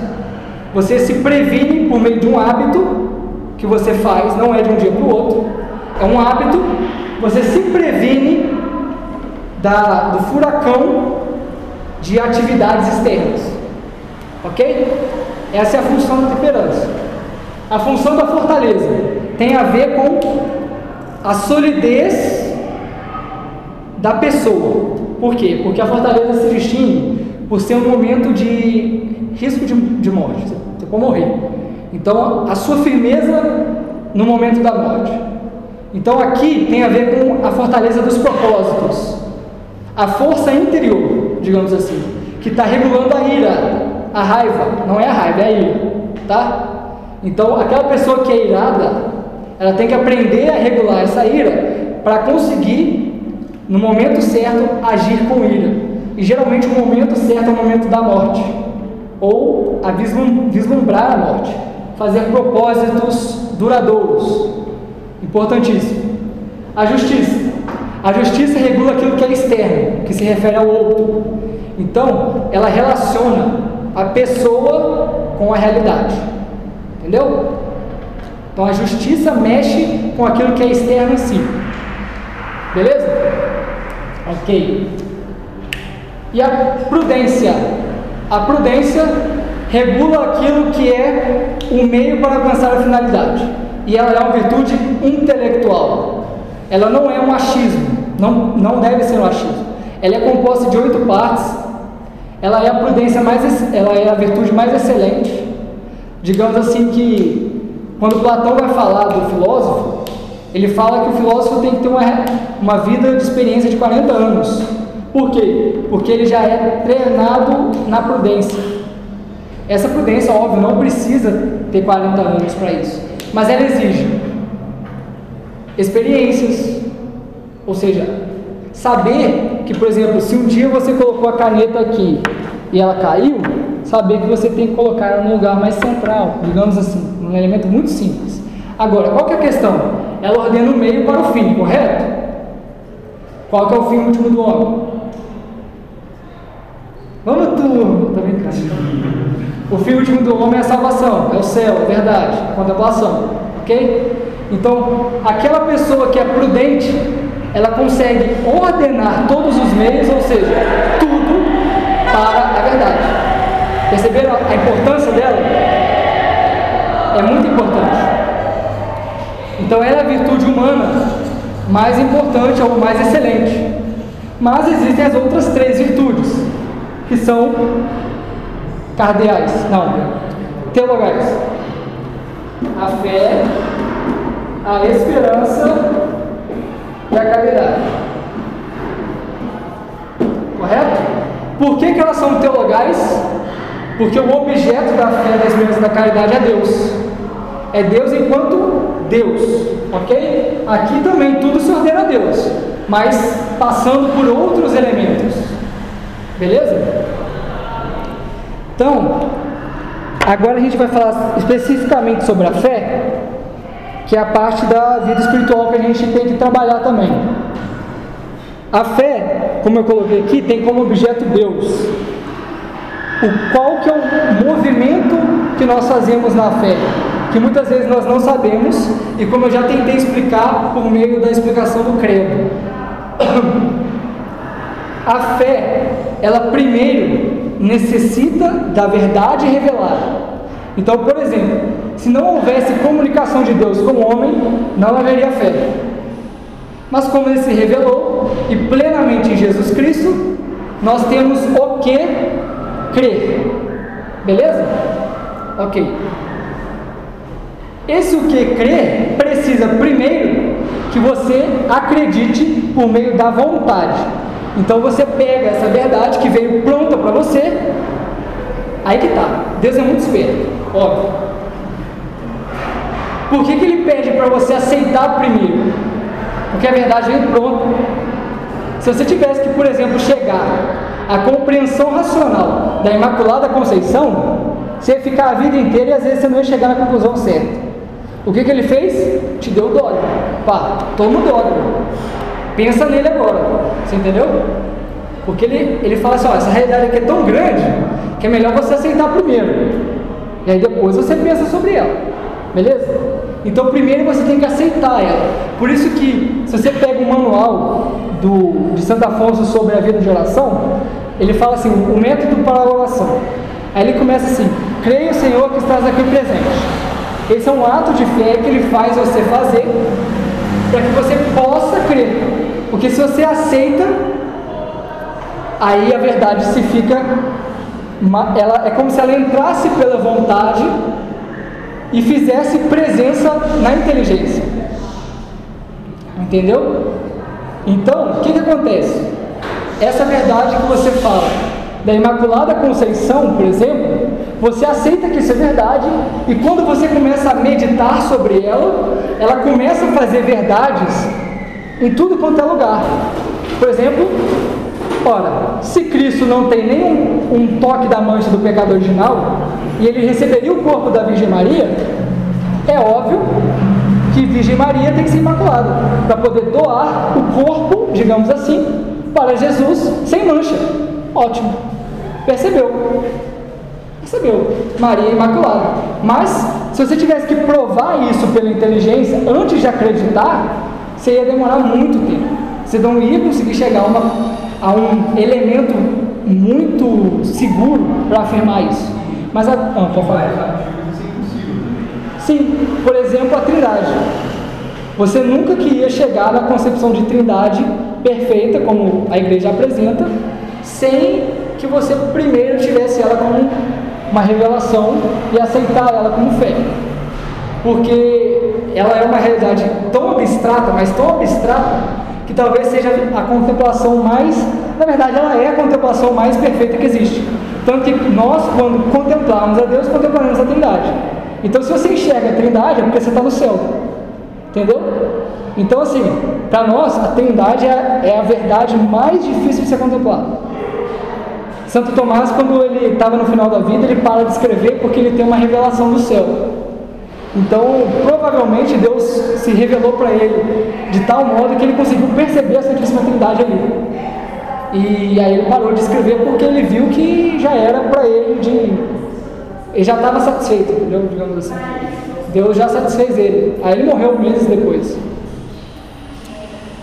você se previne por meio de um hábito que você faz, não é de um dia para o outro, é um hábito você se previne da, do furacão de atividades externas. Ok? Essa é a função da temperança. A função da fortaleza tem a ver com a solidez da pessoa. Por quê? Porque a fortaleza se distingue por ser um momento de risco de, de morte. Você pode morrer. Então, a sua firmeza no momento da morte. Então aqui tem a ver com a fortaleza dos propósitos, a força interior, digamos assim, que está regulando a ira, a raiva, não é a raiva, é a ira, tá? Então aquela pessoa que é irada, ela tem que aprender a regular essa ira para conseguir, no momento certo, agir com ira. E geralmente o momento certo é o momento da morte, ou a vislumbrar a morte, fazer propósitos duradouros. Importantíssimo. A justiça. A justiça regula aquilo que é externo, que se refere ao outro. Então, ela relaciona a pessoa com a realidade. Entendeu? Então, a justiça mexe com aquilo que é externo em si. Beleza? Ok. E a prudência? A prudência regula aquilo que é o meio para alcançar a finalidade e ela é uma virtude intelectual. Ela não é um achismo, não, não deve ser um achismo. Ela é composta de oito partes. Ela é a prudência mais, ela é a virtude mais excelente. Digamos assim que quando Platão vai falar do filósofo, ele fala que o filósofo tem que ter uma, uma vida de experiência de 40 anos. Por quê? Porque ele já é treinado na prudência. Essa prudência, óbvio, não precisa ter 40 anos para isso, mas ela exige experiências, ou seja, saber que, por exemplo, se um dia você colocou a caneta aqui e ela caiu, saber que você tem que colocar ela no lugar mais central, digamos assim, um elemento muito simples. Agora, qual que é a questão? Ela ordena o meio para o fim, correto? Qual que é o fim último do homem? Vamos tu, tá brincando. O fim último do homem é a salvação, é o céu, é verdade, contemplação, ok? Então, aquela pessoa que é prudente, ela consegue ordenar todos os meios, ou seja, tudo para a verdade. Perceberam a importância dela? É muito importante. Então, ela é a virtude humana mais importante ou mais excelente. Mas existem as outras três virtudes, que são cardeais, não, teologais. A fé, a esperança e a caridade. Correto? Por que, que elas são teologais? Porque o objeto da fé, da esperança e da caridade é Deus. É Deus enquanto Deus, ok? Aqui também tudo se ordena a Deus, mas passando por outros elementos. Beleza? Então, agora a gente vai falar especificamente sobre a fé, que é a parte da vida espiritual que a gente tem que trabalhar também. A fé, como eu coloquei aqui, tem como objeto Deus. O qual que é o movimento que nós fazemos na fé? Que muitas vezes nós não sabemos, e como eu já tentei explicar por meio da explicação do credo. A fé, ela primeiro necessita da verdade revelada. Então, por exemplo, se não houvesse comunicação de Deus com o homem, não haveria fé. Mas como ele se revelou e plenamente em Jesus Cristo, nós temos o que crer. Beleza? Ok. Esse o que crer precisa primeiro que você acredite por meio da vontade. Então você pega essa verdade que veio pronta para você, aí que tá. Deus é muito esperto, óbvio. Por que, que ele pede para você aceitar primeiro? Porque a verdade veio pronta. Se você tivesse que, por exemplo, chegar à compreensão racional da Imaculada Conceição, você ia ficar a vida inteira e às vezes você não ia chegar na conclusão certa. O que, que ele fez? Te deu dólar. Pá, toma o. Pensa nele agora. Você entendeu? Porque ele, ele fala assim: ó, essa realidade aqui é tão grande que é melhor você aceitar primeiro. E aí depois você pensa sobre ela. Beleza? Então primeiro você tem que aceitar ela. Por isso que se você pega o manual do, de Santo Afonso sobre a vida de oração, ele fala assim, o método para a oração. Aí ele começa assim, creio Senhor que estás aqui presente. Esse é um ato de fé que ele faz você fazer para que você possa crer. Porque se você aceita, aí a verdade se fica. Ela, é como se ela entrasse pela vontade e fizesse presença na inteligência. Entendeu? Então, o que, que acontece? Essa verdade que você fala da Imaculada Conceição, por exemplo, você aceita que isso é verdade e quando você começa a meditar sobre ela, ela começa a fazer verdades em tudo quanto é lugar. Por exemplo, ora, se Cristo não tem nenhum um toque da mancha do pecado original e ele receberia o corpo da Virgem Maria, é óbvio que Virgem Maria tem que ser imaculada para poder doar o corpo, digamos assim, para Jesus sem mancha. Ótimo. Percebeu? Percebeu? Maria é imaculada. Mas se você tivesse que provar isso pela inteligência antes de acreditar, você ia demorar muito tempo. Você não ia conseguir chegar a, uma, a um elemento muito seguro para afirmar isso. Mas a. Ah, pode falar. Sim, por exemplo, a Trindade. Você nunca queria chegar na concepção de Trindade perfeita, como a igreja apresenta, sem que você primeiro tivesse ela como uma revelação e aceitar ela como fé. Porque ela é uma realidade tão abstrata, mas tão abstrata, que talvez seja a contemplação mais, na verdade, ela é a contemplação mais perfeita que existe. Tanto que nós, quando contemplarmos a Deus, contemplamos a Trindade. Então, se você enxerga a Trindade, é porque você está no céu. Entendeu? Então, assim, para nós, a Trindade é, é a verdade mais difícil de ser contemplada. Santo Tomás, quando ele estava no final da vida, ele para de escrever porque ele tem uma revelação do céu. Então, provavelmente Deus se revelou para ele de tal modo que ele conseguiu perceber a Santíssima Trindade ali. E aí ele parou de escrever porque ele viu que já era para ele de. Ele já estava satisfeito, entendeu? Digamos assim. Deus já satisfez ele. Aí ele morreu meses depois.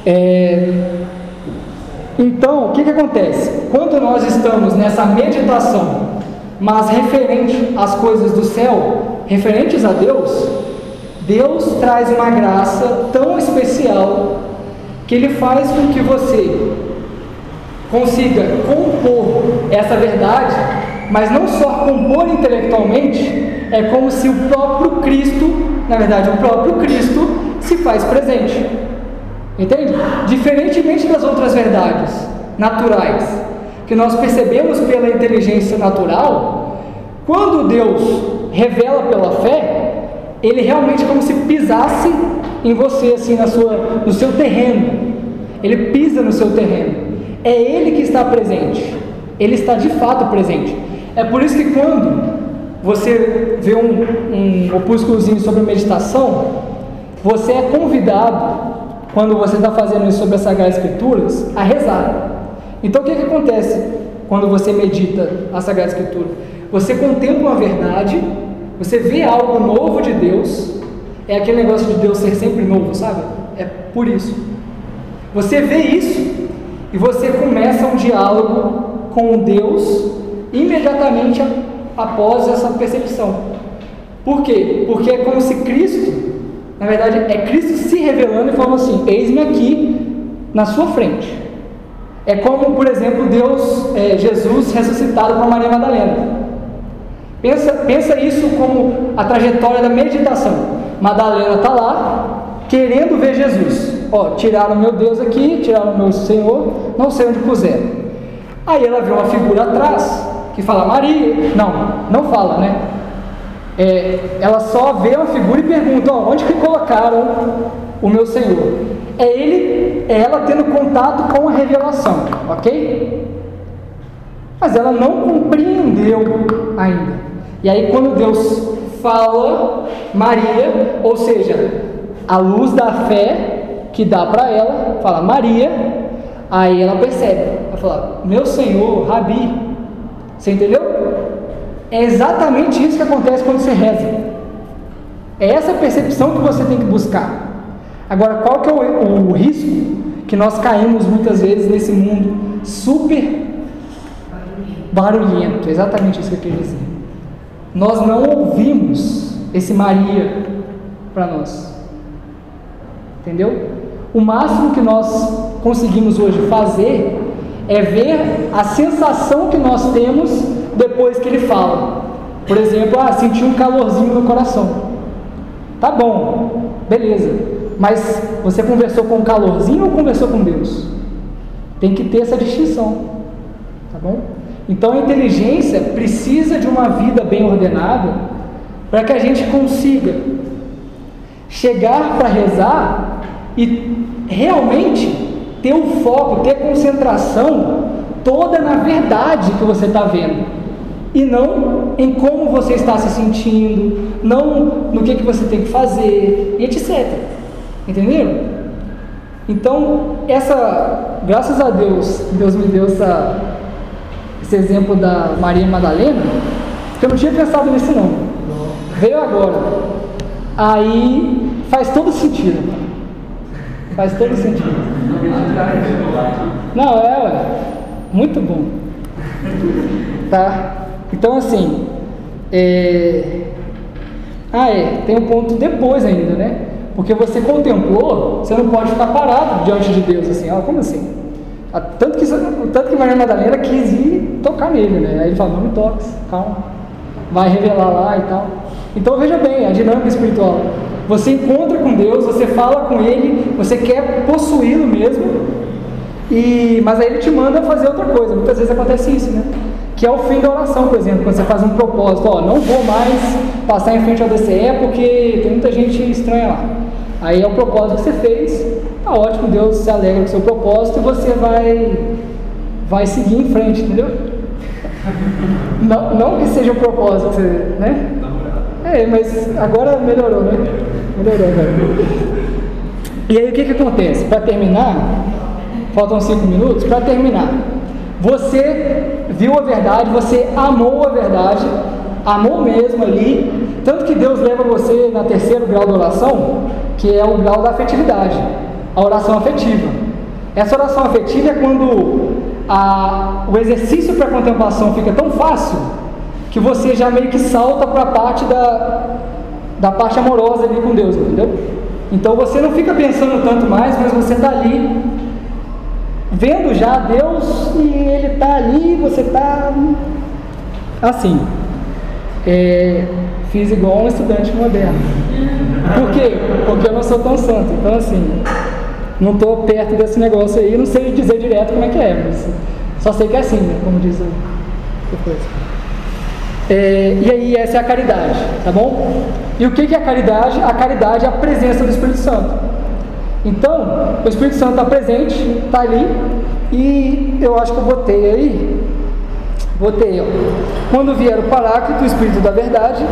É... Então, o que, que acontece? Quando nós estamos nessa meditação, mas referente às coisas do céu, referentes a Deus, Deus traz uma graça tão especial que Ele faz com que você consiga compor essa verdade, mas não só compor intelectualmente, é como se o próprio Cristo, na verdade, o próprio Cristo se faz presente. Entende? Diferentemente das outras verdades naturais que nós percebemos pela inteligência natural, quando Deus revela pela fé, ele realmente é como se pisasse em você assim na sua no seu terreno. Ele pisa no seu terreno. É ele que está presente. Ele está de fato presente. É por isso que quando você vê um, um opúsculozinho sobre meditação, você é convidado quando você está fazendo isso sobre as Sagradas Escrituras, a rezar. Então o que, que acontece quando você medita a Sagrada Escritura? Você contempla uma verdade, você vê algo novo de Deus, é aquele negócio de Deus ser sempre novo, sabe? É por isso. Você vê isso e você começa um diálogo com Deus imediatamente após essa percepção. Por quê? Porque é como se Cristo na verdade, é Cristo se revelando e falando assim: Eis-me aqui na sua frente. É como, por exemplo, Deus, é, Jesus ressuscitado para Maria Madalena. Pensa, pensa isso como a trajetória da meditação. Madalena está lá, querendo ver Jesus. Ó, tiraram meu Deus aqui, tiraram meu Senhor, não sei onde puseram. Aí ela vê uma figura atrás que fala Maria. Não, não fala, né? É, ela só vê uma figura e pergunta: ó, onde que colocaram o meu Senhor? É ele, é ela tendo contato com a revelação, ok? Mas ela não compreendeu ainda. E aí, quando Deus fala Maria, ou seja, a luz da fé que dá para ela, fala Maria, aí ela percebe, ela fala: Meu Senhor, Rabi, você entendeu? É exatamente isso que acontece quando você reza. É essa percepção que você tem que buscar. Agora, qual que é o, o risco que nós caímos muitas vezes nesse mundo super barulhento? Exatamente isso que eu queria dizer. Nós não ouvimos esse Maria para nós. Entendeu? O máximo que nós conseguimos hoje fazer é ver a sensação que nós temos depois que ele fala. Por exemplo, ah, senti um calorzinho no coração. Tá bom, beleza. Mas você conversou com calorzinho ou conversou com Deus? Tem que ter essa distinção. Tá bom? Então a inteligência precisa de uma vida bem ordenada para que a gente consiga chegar para rezar e realmente ter o foco, ter concentração toda na verdade que você está vendo e não em como você está se sentindo, não no que, que você tem que fazer, etc. Entenderam? Então, essa, graças a Deus, Deus me deu essa, esse exemplo da Maria Madalena, que eu não tinha pensado nisso não. Veio agora. Aí faz todo sentido. Faz todo sentido. Não, é, ué. Muito bom. Tá? Então, assim, é... ah, é, tem um ponto depois ainda, né? Porque você contemplou, você não pode ficar parado diante de Deus, assim, ó, como assim? Ah, tanto que, tanto que Maria Madalena quis ir tocar nele, né? Aí ele fala, não me toques, calma, vai revelar lá e tal. Então veja bem, a dinâmica espiritual. Você encontra com Deus, você fala com Ele, você quer possuí-lo mesmo, e, mas aí Ele te manda fazer outra coisa. Muitas vezes acontece isso, né? Que é o fim da oração, por exemplo, quando você faz um propósito, ó, não vou mais passar em frente ao DCE porque tem muita gente estranha lá. Aí é o propósito que você fez, tá ótimo, Deus se alegra com o seu propósito e você vai, vai seguir em frente, entendeu? Não, não que seja o propósito, né? É, mas agora melhorou, né? Melhorou, velho. E aí o que, que acontece? Para terminar, faltam cinco minutos, para terminar, você viu a verdade, você amou a verdade, amou mesmo ali, tanto que Deus leva você na terceiro grau da oração, que é o grau da afetividade, a oração afetiva. Essa oração afetiva é quando a, o exercício para a contemplação fica tão fácil que você já meio que salta para a parte da, da parte amorosa ali com Deus, entendeu? Então você não fica pensando tanto mais, mas você está ali vendo já Deus e Ele está ali, você está assim. É, fiz igual um estudante moderno. Por quê? Porque eu não sou tão santo. Então assim, não estou perto desse negócio aí, não sei dizer direto como é que é, mas só sei que é assim, né? Como diz o depois. É, e aí essa é a caridade, tá bom? E o que é a caridade? A caridade é a presença do Espírito Santo. Então, o Espírito Santo está presente, está ali, e eu acho que eu botei aí, botei, ó. Quando vier o Paráclito, o Espírito da Verdade,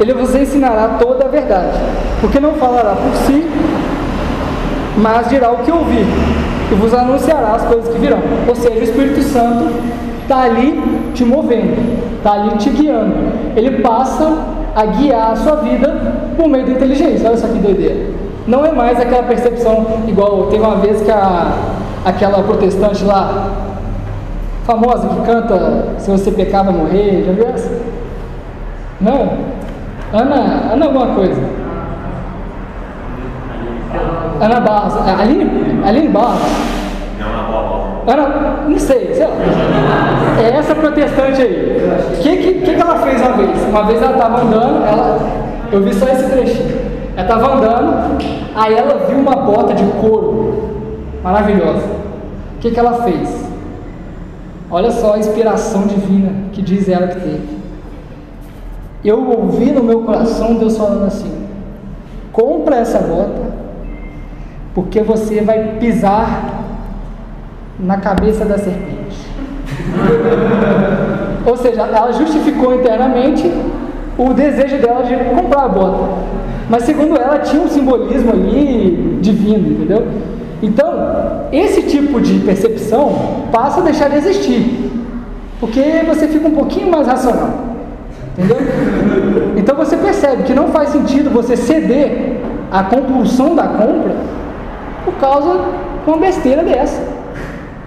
ele vos ensinará toda a verdade, porque não falará por si, mas dirá o que ouvir, e vos anunciará as coisas que virão. Ou seja, o Espírito Santo está ali te movendo, está ali te guiando. Ele passa a guiar a sua vida por meio da inteligência. Olha só que doideira. Não é mais aquela percepção igual teve uma vez que a, aquela protestante lá, famosa, que canta Se você pecar vai morrer, já viu essa? Não? Ana, Ana alguma coisa. Ana Barros, Aline, Aline Barros. Ana, não sei, sei lá. É essa protestante aí. O que, que, que, ela fez uma vez? Uma vez ela estava andando, ela, eu vi só esse trechinho. Ela estava andando, aí ela viu uma bota de couro maravilhosa. O que, que ela fez? Olha só a inspiração divina que diz ela que teve. Eu ouvi no meu coração Deus falando assim: compra essa bota, porque você vai pisar na cabeça da serpente. Ou seja, ela justificou internamente o desejo dela de comprar a bota. Mas segundo ela, tinha um simbolismo ali divino, entendeu? Então, esse tipo de percepção passa a deixar de existir. Porque você fica um pouquinho mais racional. Entendeu? Então você percebe que não faz sentido você ceder à compulsão da compra por causa de uma besteira dessa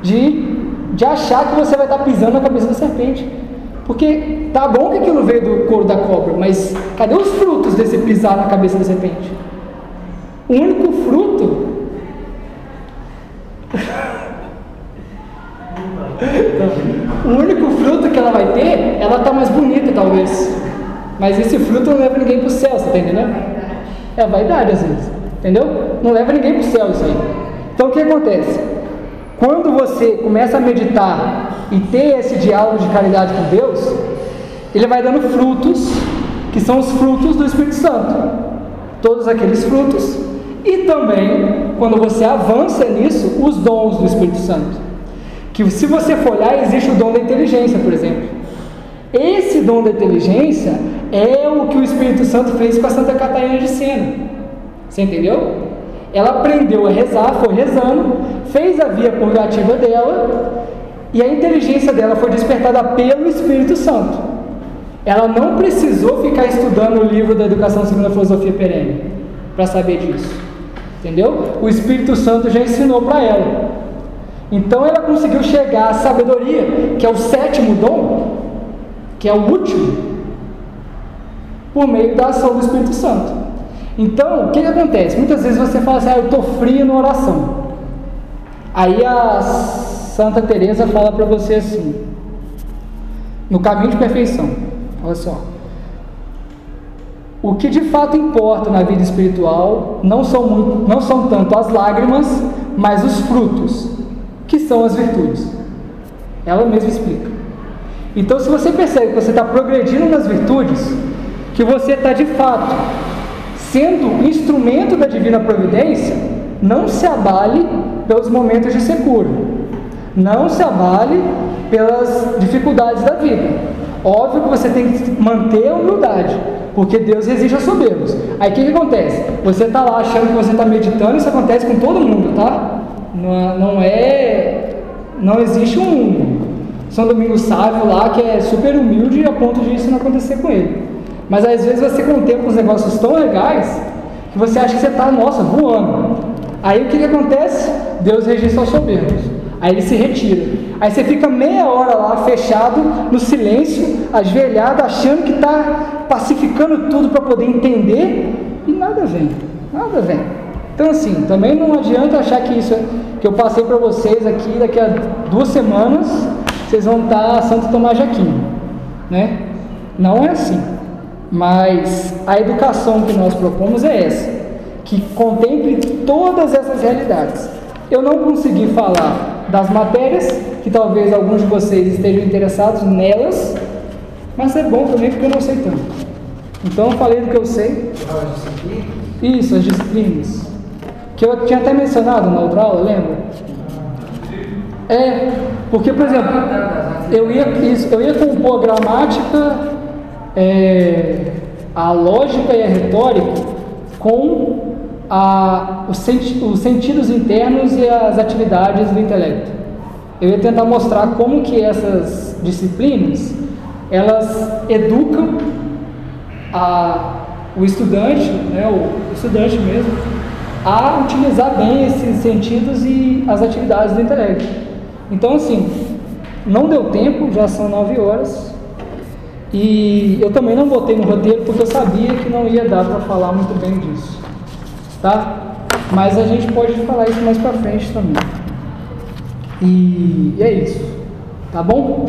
de, de achar que você vai estar pisando na cabeça da serpente. Porque tá bom que aquilo veio do couro da cobra, mas cadê os frutos desse pisar na cabeça da serpente? O único fruto. O único fruto que ela vai ter, ela tá mais bonita talvez. Mas esse fruto não leva ninguém para o céu, você tá entendendo? É vaidade às vezes. Entendeu? Não leva ninguém para o céu isso aí. Então o que acontece? Quando você começa a meditar e ter esse diálogo de caridade com Deus, ele vai dando frutos, que são os frutos do Espírito Santo. Todos aqueles frutos. E também, quando você avança nisso, os dons do Espírito Santo. Que se você for olhar, existe o dom da inteligência, por exemplo. Esse dom da inteligência é o que o Espírito Santo fez com a Santa Catarina de Sena. Você entendeu? Ela aprendeu a rezar, foi rezando, fez a via purgativa dela e a inteligência dela foi despertada pelo Espírito Santo. Ela não precisou ficar estudando o livro da Educação segundo a Filosofia Perene para saber disso. Entendeu? O Espírito Santo já ensinou para ela. Então ela conseguiu chegar à sabedoria, que é o sétimo dom, que é o último, por meio da ação do Espírito Santo. Então, o que, que acontece? Muitas vezes você fala assim, ah, eu estou frio na oração. Aí a Santa Teresa fala para você assim, no caminho de perfeição, olha só. O que de fato importa na vida espiritual não são, muito, não são tanto as lágrimas, mas os frutos, que são as virtudes. Ela mesma explica. Então, se você percebe que você está progredindo nas virtudes, que você está de fato sendo instrumento da divina providência, não se abale pelos momentos de secura, não se abale pelas dificuldades da vida. Óbvio que você tem que manter a humildade, porque Deus exige a soberbos. Aí o que, que acontece? Você está lá achando que você está meditando, isso acontece com todo mundo, tá? Não, não é. Não existe um São Domingos sábio lá que é super humilde a ponto de isso não acontecer com ele. Mas às vezes você contempla uns negócios tão legais que você acha que você está, nossa, voando. Aí o que, que acontece? Deus registra os soberbos. Aí ele se retira. Aí você fica meia hora lá fechado, no silêncio, ajoelhado, achando que está pacificando tudo para poder entender e nada vem. Nada vem. Então assim, também não adianta achar que isso que eu passei para vocês aqui daqui a duas semanas vocês vão estar Santo Tomás de Aquino, né? Não é assim. Mas a educação que nós propomos é essa, que contemple todas essas realidades. Eu não consegui falar das matérias, que talvez alguns de vocês estejam interessados nelas, mas é bom também porque eu não sei tanto. Então eu falei do que eu sei. Isso, as disciplinas. Que eu tinha até mencionado na outra aula, lembra? É, porque, por exemplo, eu ia, isso, eu ia compor a gramática, é, a lógica e a retórica com a, os, senti os sentidos internos e as atividades do intelecto. Eu ia tentar mostrar como que essas disciplinas elas educam a, o estudante, né, o estudante mesmo, a utilizar bem esses sentidos e as atividades do intelecto. Então, assim, não deu tempo, já são nove horas, e eu também não botei no roteiro porque eu sabia que não ia dar para falar muito bem disso tá? Mas a gente pode falar isso mais para frente também. E, e é isso, tá bom?